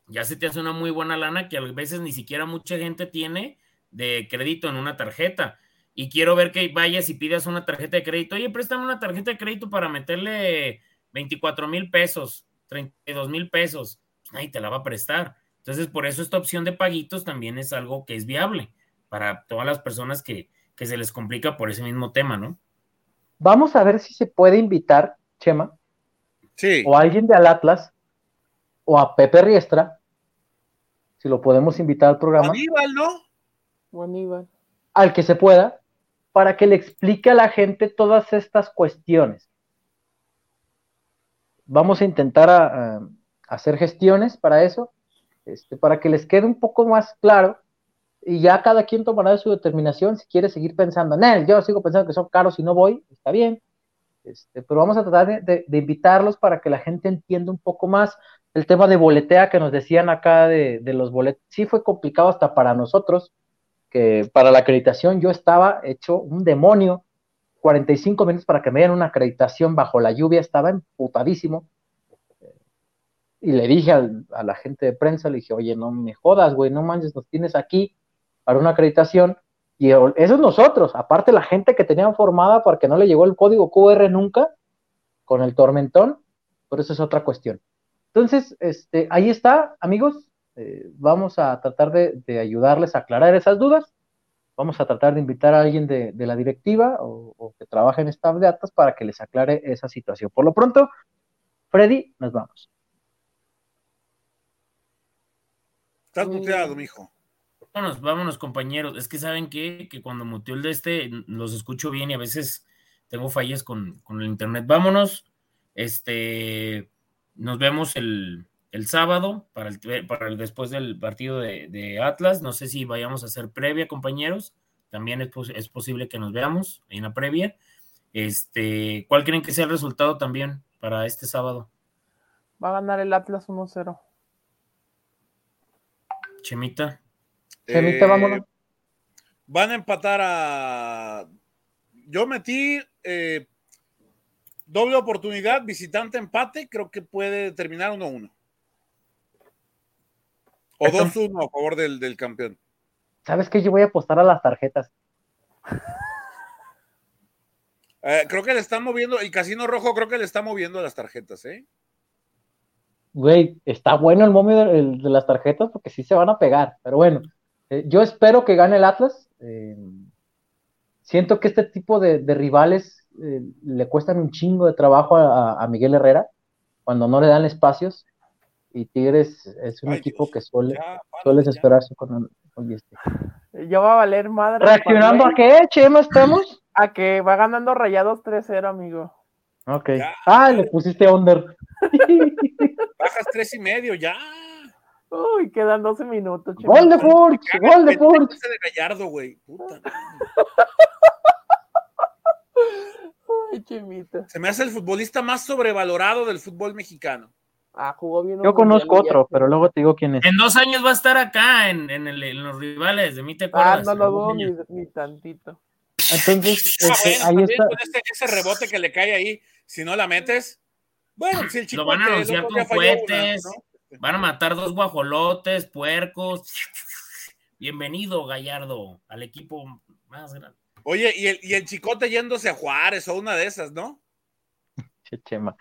ya se te hace una muy buena lana que a veces ni siquiera mucha gente tiene de crédito en una tarjeta. Y quiero ver que vayas y pidas una tarjeta de crédito. Oye, préstame una tarjeta de crédito para meterle 24 mil pesos, 32 mil pesos. Pues nadie te la va a prestar. Entonces, por eso esta opción de paguitos también es algo que es viable para todas las personas que, que se les complica por ese mismo tema, ¿no? Vamos a ver si se puede invitar, Chema, Sí. o alguien de al Atlas, o a Pepe Riestra, si lo podemos invitar al programa, Aníbal, ¿no? O Aníbal. al que se pueda, para que le explique a la gente todas estas cuestiones. Vamos a intentar a- a hacer gestiones para eso, este, para que les quede un poco más claro y ya cada quien tomará su determinación si quiere seguir pensando en él. Yo sigo pensando que son caros y no voy, está bien, este, pero vamos a tratar de, de- de invitarlos para que la gente entienda un poco más el tema de boletea que nos decían acá de, de los boletos. Sí fue complicado hasta para nosotros, que para la acreditación yo estaba hecho un demonio. 45 minutos para que me dieran una acreditación bajo la lluvia, estaba emputadísimo. Y le dije al- a la gente de prensa, le dije, oye, no me jodas, güey, no manches, nos tienes aquí para una acreditación. Y eso es nosotros, aparte la gente que tenían formada porque no le llegó el código QR nunca con el tormentón, pero eso es otra cuestión. Entonces, este, ahí está, amigos, eh, vamos a tratar de, de ayudarles a aclarar esas dudas. Vamos a tratar de invitar a alguien de, de la directiva o, o que trabaje en staff de atas para que les aclare esa situación. Por lo pronto, Freddy, nos vamos. Estás muteado, mijo. Vámonos, vámonos, compañeros. Es que saben qué? que cuando muteo el de este, los escucho bien y a veces tengo fallas con, con el internet. Vámonos. Este, nos vemos el, el sábado para el, para el después del partido de, de Atlas. No sé si vayamos a hacer previa, compañeros. También es, pos- es posible que nos veamos en la previa. Este, ¿cuál creen que sea el resultado también para este sábado? Va a ganar el Atlas 1-0. Chemita. Chemita, Eh, vámonos. Van a empatar a. Yo metí eh, doble oportunidad, visitante empate, creo que puede terminar 1-1. O Eso. 2-1 a favor del, del campeón. ¿Sabes qué? Yo voy a apostar a las tarjetas. Eh, creo que le están moviendo, el Casino Rojo creo que le está moviendo las tarjetas, ¿eh? Güey, está bueno el momio de, el- de las tarjetas porque sí se van a pegar. Pero bueno, eh, yo espero que gane el Atlas. eh, siento que este tipo de, de rivales eh, le cuestan un chingo de trabajo a, Miguel Herrera cuando no le dan espacios. Y Tigres es un Ay, equipo Dios, que suele, Ya, párale, suele ya. desesperarse con oye, este. Ya va a valer madre. ¿Reaccionando a qué, Chema, estamos? A que va ganando rayados 3-0, amigo. Ok. Ya. Ah, le pusiste under. Bajas tres y medio, ya. Uy, quedan 12 minutos. Gol de. Furch, gol de Furch. De Gallardo, güey. Puta. Ay, chimita. Se me hace el futbolista más sobrevalorado del fútbol mexicano. Ah, jugó bien. Yo conozco ya. otro, pero luego te digo quién es. En dos años va a estar acá en, en el- en los rivales. De mí te Ah, acuerdas. no lo dudo ni, tantito. Entonces, Ah, este, bueno, ahí también está. con este- ese rebote que le cae ahí, si no la metes, bueno, si el chico Lo van a anunciar con cohetes. ¿no? Van a matar dos guajolotes, puercos. Bienvenido, Gallardo, al equipo más grande. Oye, y el, y el chicote yéndose a Juárez o una de esas, ¿no? Che, Chema.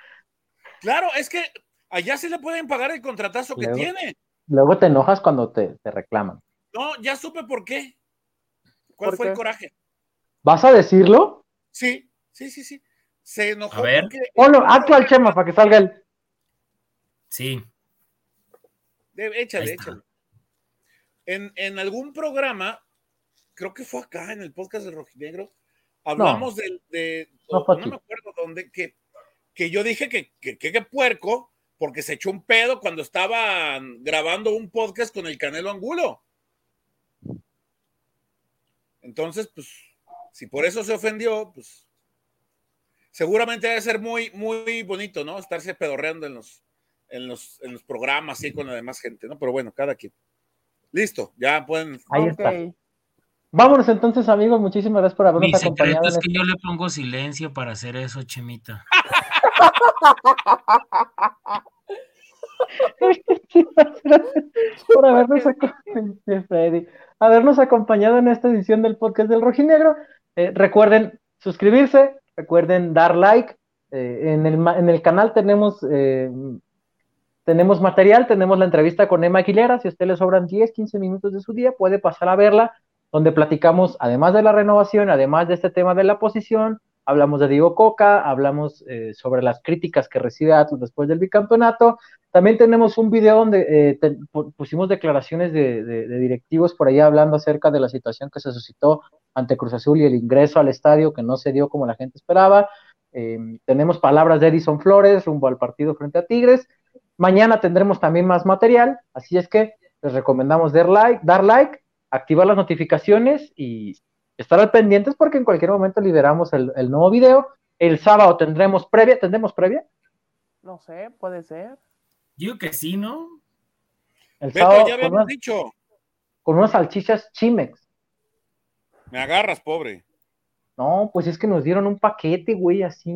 Claro, es que allá sí le pueden pagar el contratazo que Luego- tiene. Luego te enojas cuando te, te reclaman. No, ya supe por qué. ¿Cuál ¿Por fue el coraje? ¿Vas a decirlo? Sí, sí, sí, sí. Se enojó A ver. porque Chema para que salga él. Sí, De- échale, échale. En, en algún programa, creo que fue acá en el podcast de Rojinegro, hablamos del- de, No no, me acuerdo dónde, que, que yo dije que, que, que, que puerco, porque se echó un pedo cuando estaban grabando un podcast con el Canelo Angulo. Entonces, pues, si por eso se ofendió, pues, seguramente debe ser muy, muy bonito, ¿no? Estarse pedorreando en los, en los, en los programas y con la demás gente, ¿no? Pero bueno, cada quien. Listo, ya pueden. Ahí Ok. está. Vámonos entonces, amigos. Muchísimas gracias por habernos mi acompañado. secreto es que este- yo le pongo silencio para hacer eso, Chemita. por habernos, habernos acompañado en esta edición del podcast del Rojinegro. Eh, recuerden suscribirse, recuerden dar like. Eh, en, el, en, el, canal tenemos, eh, tenemos material, tenemos la entrevista con Emma Aguilera. Si a usted le sobran 10, 15 minutos de su día, puede pasar a verla, donde platicamos, además de la renovación, además de este tema de la posición, hablamos de Diego Coca, hablamos eh, sobre las críticas que recibe Atlas después del bicampeonato. También tenemos un video donde eh, pusimos declaraciones de, directivos por ahí hablando acerca de la situación que se suscitó ante Cruz Azul y el ingreso al estadio que no se dio como la gente esperaba. Eh, tenemos palabras de Edison Flores rumbo al partido frente a Tigres. Mañana tendremos también más material, así es que les recomendamos dar like, dar like activar las notificaciones y estar al pendientes porque en cualquier momento liberamos el, nuevo video. El sábado tendremos previa, ¿tendremos previa? No sé, puede ser. Yo que sí, ¿no? El sábado, ya habíamos dicho. Con unas salchichas Chimex. Me agarras, pobre. No, pues es que nos dieron un paquete, güey, así.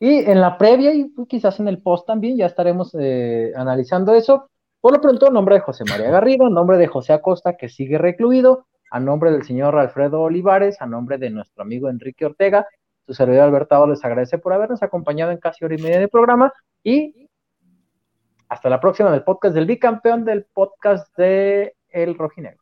Y en la previa y quizás en el post también ya estaremos eh, analizando eso. Por lo pronto, nombre de José María Garrido, nombre de José Acosta, que sigue recluido, a nombre del señor Alfredo Olivares, a nombre de nuestro amigo Enrique Ortega, su servidor Albertado les agradece por habernos acompañado en casi hora y media de programa y hasta la próxima del podcast del bicampeón del podcast de El Rojinegro.